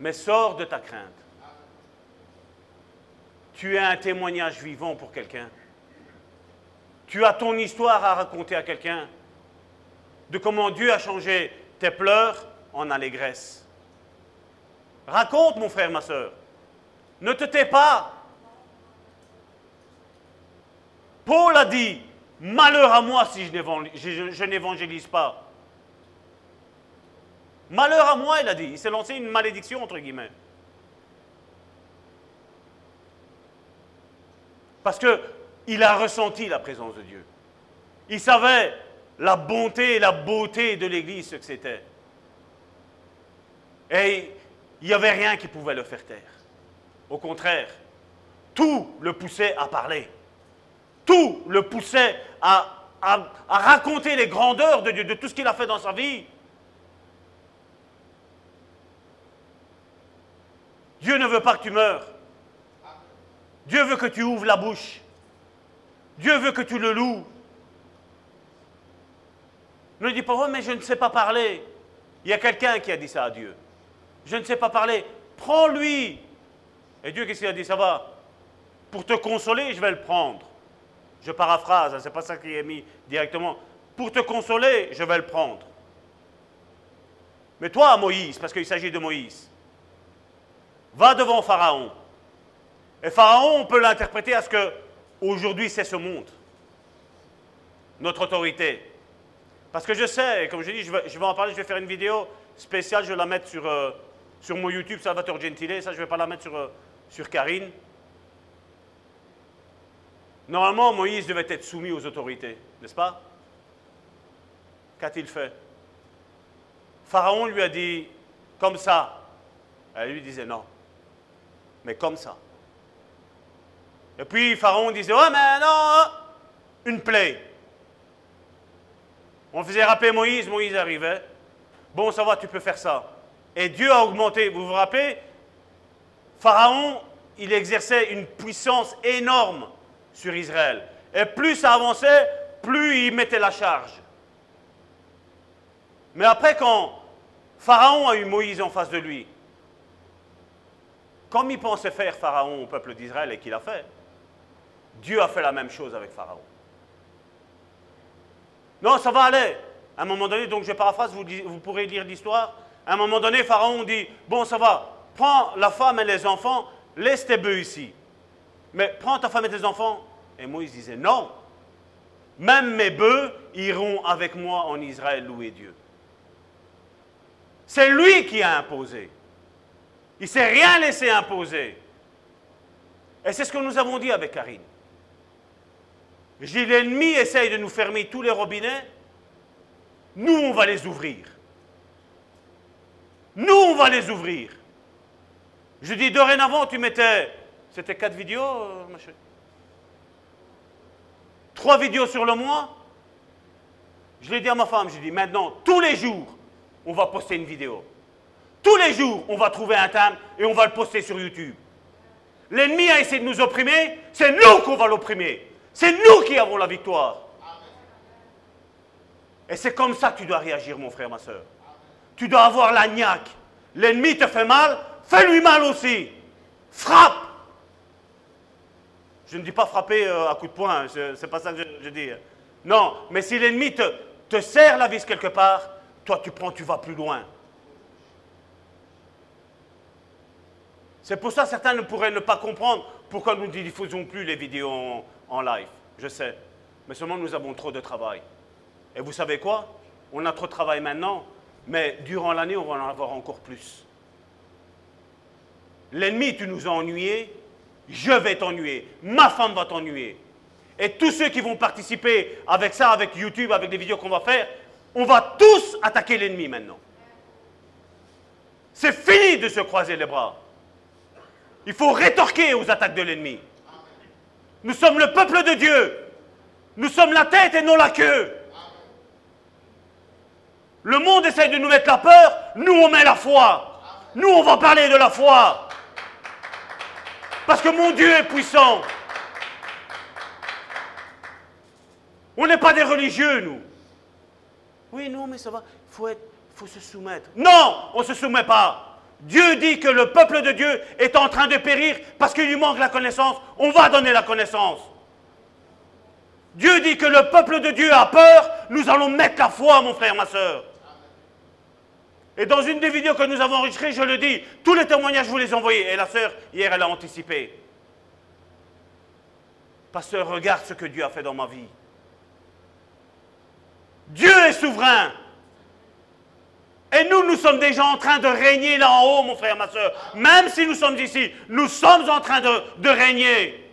Mais sors de ta crainte. Tu es un témoignage vivant pour quelqu'un. Tu as ton histoire à raconter à quelqu'un de comment Dieu a changé tes pleurs en allégresse. Raconte, mon frère, ma soeur. Ne te tais pas. Paul a dit, malheur à moi si je n'évangélise pas. Malheur à moi, il a dit. Il s'est lancé une malédiction, entre guillemets. Parce qu'il a ressenti la présence de Dieu. Il savait la bonté et la beauté de l'Église, ce que c'était. Et il n'y avait rien qui pouvait le faire taire. Au contraire, tout le poussait à parler. Tout le poussait à, raconter les grandeurs de Dieu, de tout ce qu'il a fait dans sa vie. Dieu ne veut pas que tu meurs. Dieu veut que tu ouvres la bouche. Dieu veut que tu le loues. Ne dis pas, oh, mais je ne sais pas parler. Il y a quelqu'un qui a dit ça à Dieu. Je ne sais pas parler. Prends-lui. Et Dieu, qu'est-ce qu'il a dit? Ça va. Pour te consoler, je vais le prendre. Je paraphrase, hein, ce n'est pas ça qui est mis directement. Pour te consoler, je vais le prendre. Mais toi, Moïse, parce qu'il s'agit de Moïse, va devant Pharaon. Et Pharaon, on peut l'interpréter à ce que aujourd'hui c'est ce monde, notre autorité. Parce que je sais, comme je dis, je vais, en parler, je vais faire une vidéo spéciale, je vais la mettre sur, euh, sur mon YouTube, Salvatore Gentile, ça je ne vais pas la mettre sur, euh, sur Karine. Normalement, Moïse devait être soumis aux autorités, n'est-ce pas? Qu'a-t-il fait? Pharaon lui a dit, comme ça. Elle lui disait non, mais comme ça. Et puis Pharaon disait, oh mais non, une plaie. On faisait rappeler Moïse, Moïse arrivait. Bon, ça va, tu peux faire ça. Et Dieu a augmenté. Vous vous rappelez? Pharaon, il exerçait une puissance énorme sur Israël. Et plus ça avançait, plus il mettait la charge. Mais après, quand Pharaon a eu Moïse en face de lui, comme il pensait faire Pharaon au peuple d'Israël et qu'il a fait, Dieu a fait la même chose avec Pharaon. Non, ça va aller. À un moment donné, donc je paraphrase, vous, pourrez lire l'histoire. À un moment donné, Pharaon dit Bon, ça va, prends la femme et les enfants, laisse tes bœufs ici. Mais prends ta femme et tes enfants. Et Moïse disait Non, même mes bœufs iront avec moi en Israël louer Dieu. C'est lui qui a imposé. Il ne s'est rien laissé imposer. Et c'est ce que nous avons dit avec Karine. L'ennemi essaye de nous fermer tous les robinets. Nous, on va les ouvrir. Nous, on va les ouvrir. Je dis, dorénavant, tu mettais. C'était quatre vidéos, euh, ma chérie Trois vidéos sur le mois. Je l'ai dit à ma femme, je dis, maintenant, tous les jours, on va poster une vidéo. Tous les jours, on va trouver un thème et on va le poster sur YouTube. L'ennemi a essayé de nous opprimer, c'est nous qu'on va l'opprimer. C'est nous qui avons la victoire. Et c'est comme ça que tu dois réagir, mon frère, ma soeur. Tu dois avoir la. L'ennemi te fait mal, fais-lui mal aussi. Frappe. Je ne dis pas frapper euh, à coup de poing, c'est pas ça que je, dis. Non, mais si l'ennemi te, serre la vis quelque part, toi tu prends, tu vas plus loin. C'est pour ça que certains ne pourraient ne pas comprendre pourquoi nous ne diffusons plus les vidéos live, je sais. Mais seulement nous avons trop de travail. Et vous savez quoi? On a trop de travail maintenant, mais durant l'année, on va en avoir encore plus. L'ennemi, tu nous as ennuyés, je vais t'ennuyer, ma femme va t'ennuyer. Et tous ceux qui vont participer avec ça, avec YouTube, avec les vidéos qu'on va faire, on va tous attaquer l'ennemi maintenant. C'est fini de se croiser les bras. Il faut rétorquer aux attaques de l'ennemi. Nous sommes le peuple de Dieu. Nous sommes la tête et non la queue. Le monde essaye de nous mettre la peur, nous on met la foi. Nous on va parler de la foi. Parce que mon Dieu est puissant. On n'est pas des religieux, nous. Oui, non, mais ça va. Il faut, faut se soumettre. Non, on ne se soumet pas. Dieu dit que le peuple de Dieu est en train de périr parce qu'il lui manque la connaissance. On va donner la connaissance. Dieu dit que le peuple de Dieu a peur. Nous allons mettre la foi, mon frère, ma soeur. Et dans une des vidéos que nous avons enregistrées, je le dis, tous les témoignages, vous les envoyez. Et la sœur, hier, elle a anticipé. Pasteur, regarde ce que Dieu a fait dans ma vie. Dieu est souverain. Et nous, nous sommes déjà en train de régner là en haut, mon frère, ma soeur. Même si nous sommes ici, nous sommes en train de, régner.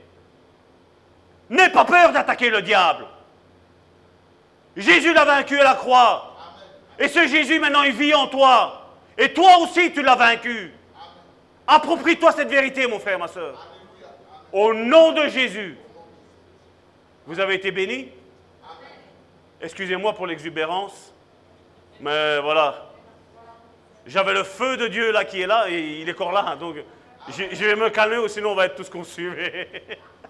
N'aie pas peur d'attaquer le diable. Jésus l'a vaincu à la croix. Et ce Jésus, maintenant, il vit en toi. Et toi aussi, tu l'as vaincu. Approprie-toi cette vérité, mon frère, ma soeur. Au nom de Jésus. Vous avez été bénis? Excusez-moi pour l'exubérance. Mais voilà. J'avais le feu de Dieu là qui est là et il est encore là. Donc je, vais me calmer ou sinon on va être tous consumés.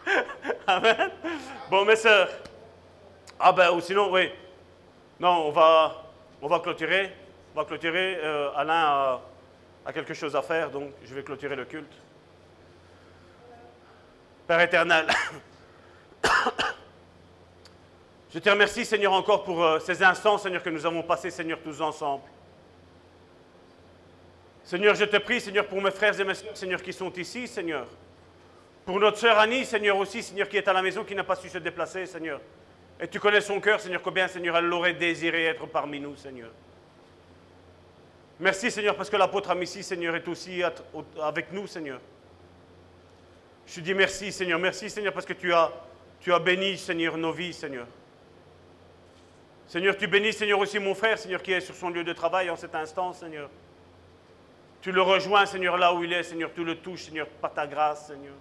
Amen. Bon, mes soeurs. Ah ben, ou sinon, oui. Non, on va, on va clôturer. On va clôturer. Euh, Alain a, quelque chose à faire, donc je vais clôturer le culte. Père éternel, je te remercie, Seigneur, encore pour euh, ces instants, Seigneur, que nous avons passés, Seigneur, tous ensemble. Seigneur, je te prie, Seigneur, pour mes frères et mes soeurs, Seigneur, qui sont ici, Seigneur. Pour notre sœur Annie, Seigneur, aussi, Seigneur, qui est à la maison, qui n'a pas su se déplacer, Seigneur. Et tu connais son cœur, Seigneur, combien, Seigneur, elle l'aurait désiré être parmi nous, Seigneur. Merci, Seigneur, parce que l'apôtre Amici, Seigneur, est aussi avec nous, Seigneur. Je dis merci, Seigneur. Merci, Seigneur, parce que tu as béni, Seigneur, nos vies, Seigneur. Seigneur, tu bénis, Seigneur, aussi mon frère, Seigneur, qui est sur son lieu de travail en cet instant, Seigneur. Tu le rejoins, Seigneur, là où il est, Seigneur. Tu le touches, Seigneur, par ta grâce, Seigneur.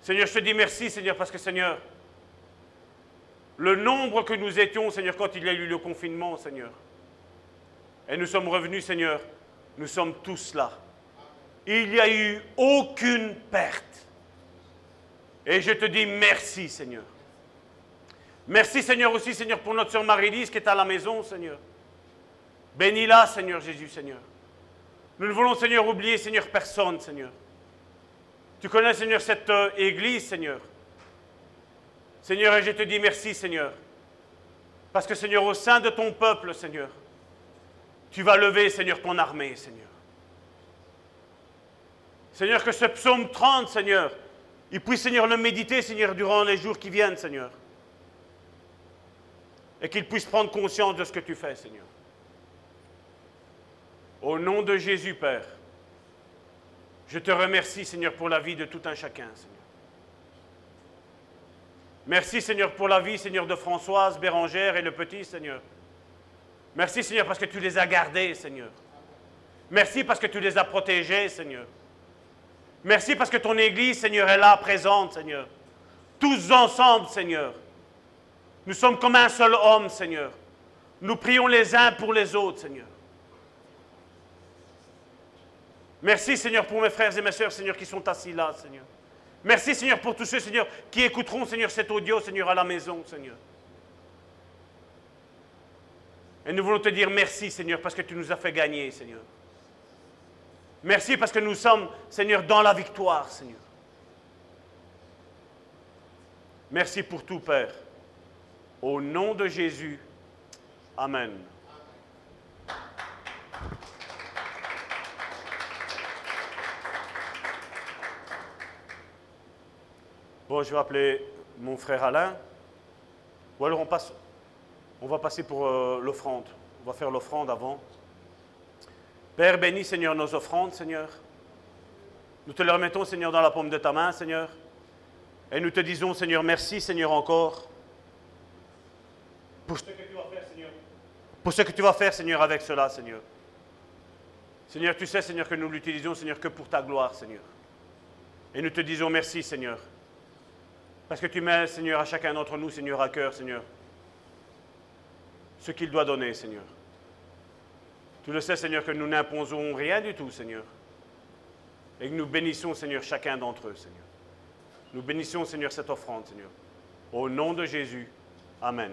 Seigneur, je te dis merci, Seigneur, parce que, Seigneur, le nombre que nous étions, Seigneur, quand il y a eu le confinement, Seigneur, et nous sommes revenus, Seigneur, nous sommes tous là. Il n'y a eu aucune perte. Et je te dis merci, Seigneur. Merci, Seigneur, aussi, Seigneur, pour notre sœur Marie-Lise qui est à la maison, Seigneur. Bénis-la, Seigneur Jésus, Seigneur. Nous ne voulons, Seigneur, oublier, Seigneur, personne, Seigneur. Tu connais, Seigneur, cette euh, église, Seigneur. Seigneur, et je te dis merci, Seigneur. Parce que, Seigneur, au sein de ton peuple, Seigneur, tu vas lever, Seigneur, ton armée, Seigneur. Seigneur, que ce psaume 30, Seigneur, il puisse, Seigneur, le méditer, Seigneur, durant les jours qui viennent, Seigneur. Et qu'il puisse prendre conscience de ce que tu fais, Seigneur. Au nom de Jésus, Père, je te remercie, Seigneur, pour la vie de tout un chacun, Seigneur. Merci, Seigneur, pour la vie, Seigneur, de Françoise, Bérangère et le petit, Seigneur. Merci, Seigneur, parce que tu les as gardés, Seigneur. Merci parce que tu les as protégés, Seigneur. Merci parce que ton Église, Seigneur, est là, présente, Seigneur. Tous ensemble, Seigneur. Nous sommes comme un seul homme, Seigneur. Nous prions les uns pour les autres, Seigneur. Merci, Seigneur, pour mes frères et mes sœurs, Seigneur, qui sont assis là, Seigneur. Merci, Seigneur, pour tous ceux, Seigneur, qui écouteront, Seigneur, cet audio, Seigneur, à la maison, Seigneur. Et nous voulons te dire merci, Seigneur, parce que tu nous as fait gagner, Seigneur. Merci parce que nous sommes, Seigneur, dans la victoire, Seigneur. Merci pour tout, Père. Au nom de Jésus. Amen. Bon, je vais appeler mon frère Alain. Ou alors on, passe, on va passer pour euh, l'offrande. On va faire l'offrande avant. Père, bénis, Seigneur, nos offrandes, Seigneur. Nous te le remettons, Seigneur, dans la paume de ta main, Seigneur. Et nous te disons, Seigneur, merci, Seigneur, encore. Pour ce que tu vas faire, Seigneur. Pour ce que tu vas faire, Seigneur, avec cela, Seigneur. Seigneur, tu sais, Seigneur, que nous l'utilisons, Seigneur, que pour ta gloire, Seigneur. Et nous te disons merci, Seigneur. Parce que tu mets, Seigneur, à chacun d'entre nous, Seigneur, à cœur, Seigneur, ce qu'il doit donner, Seigneur. Tu le sais, Seigneur, que nous n'imposons rien du tout, Seigneur. Et que nous bénissons, Seigneur, chacun d'entre eux, Seigneur. Nous bénissons, Seigneur, cette offrande, Seigneur. Au nom de Jésus. Amen.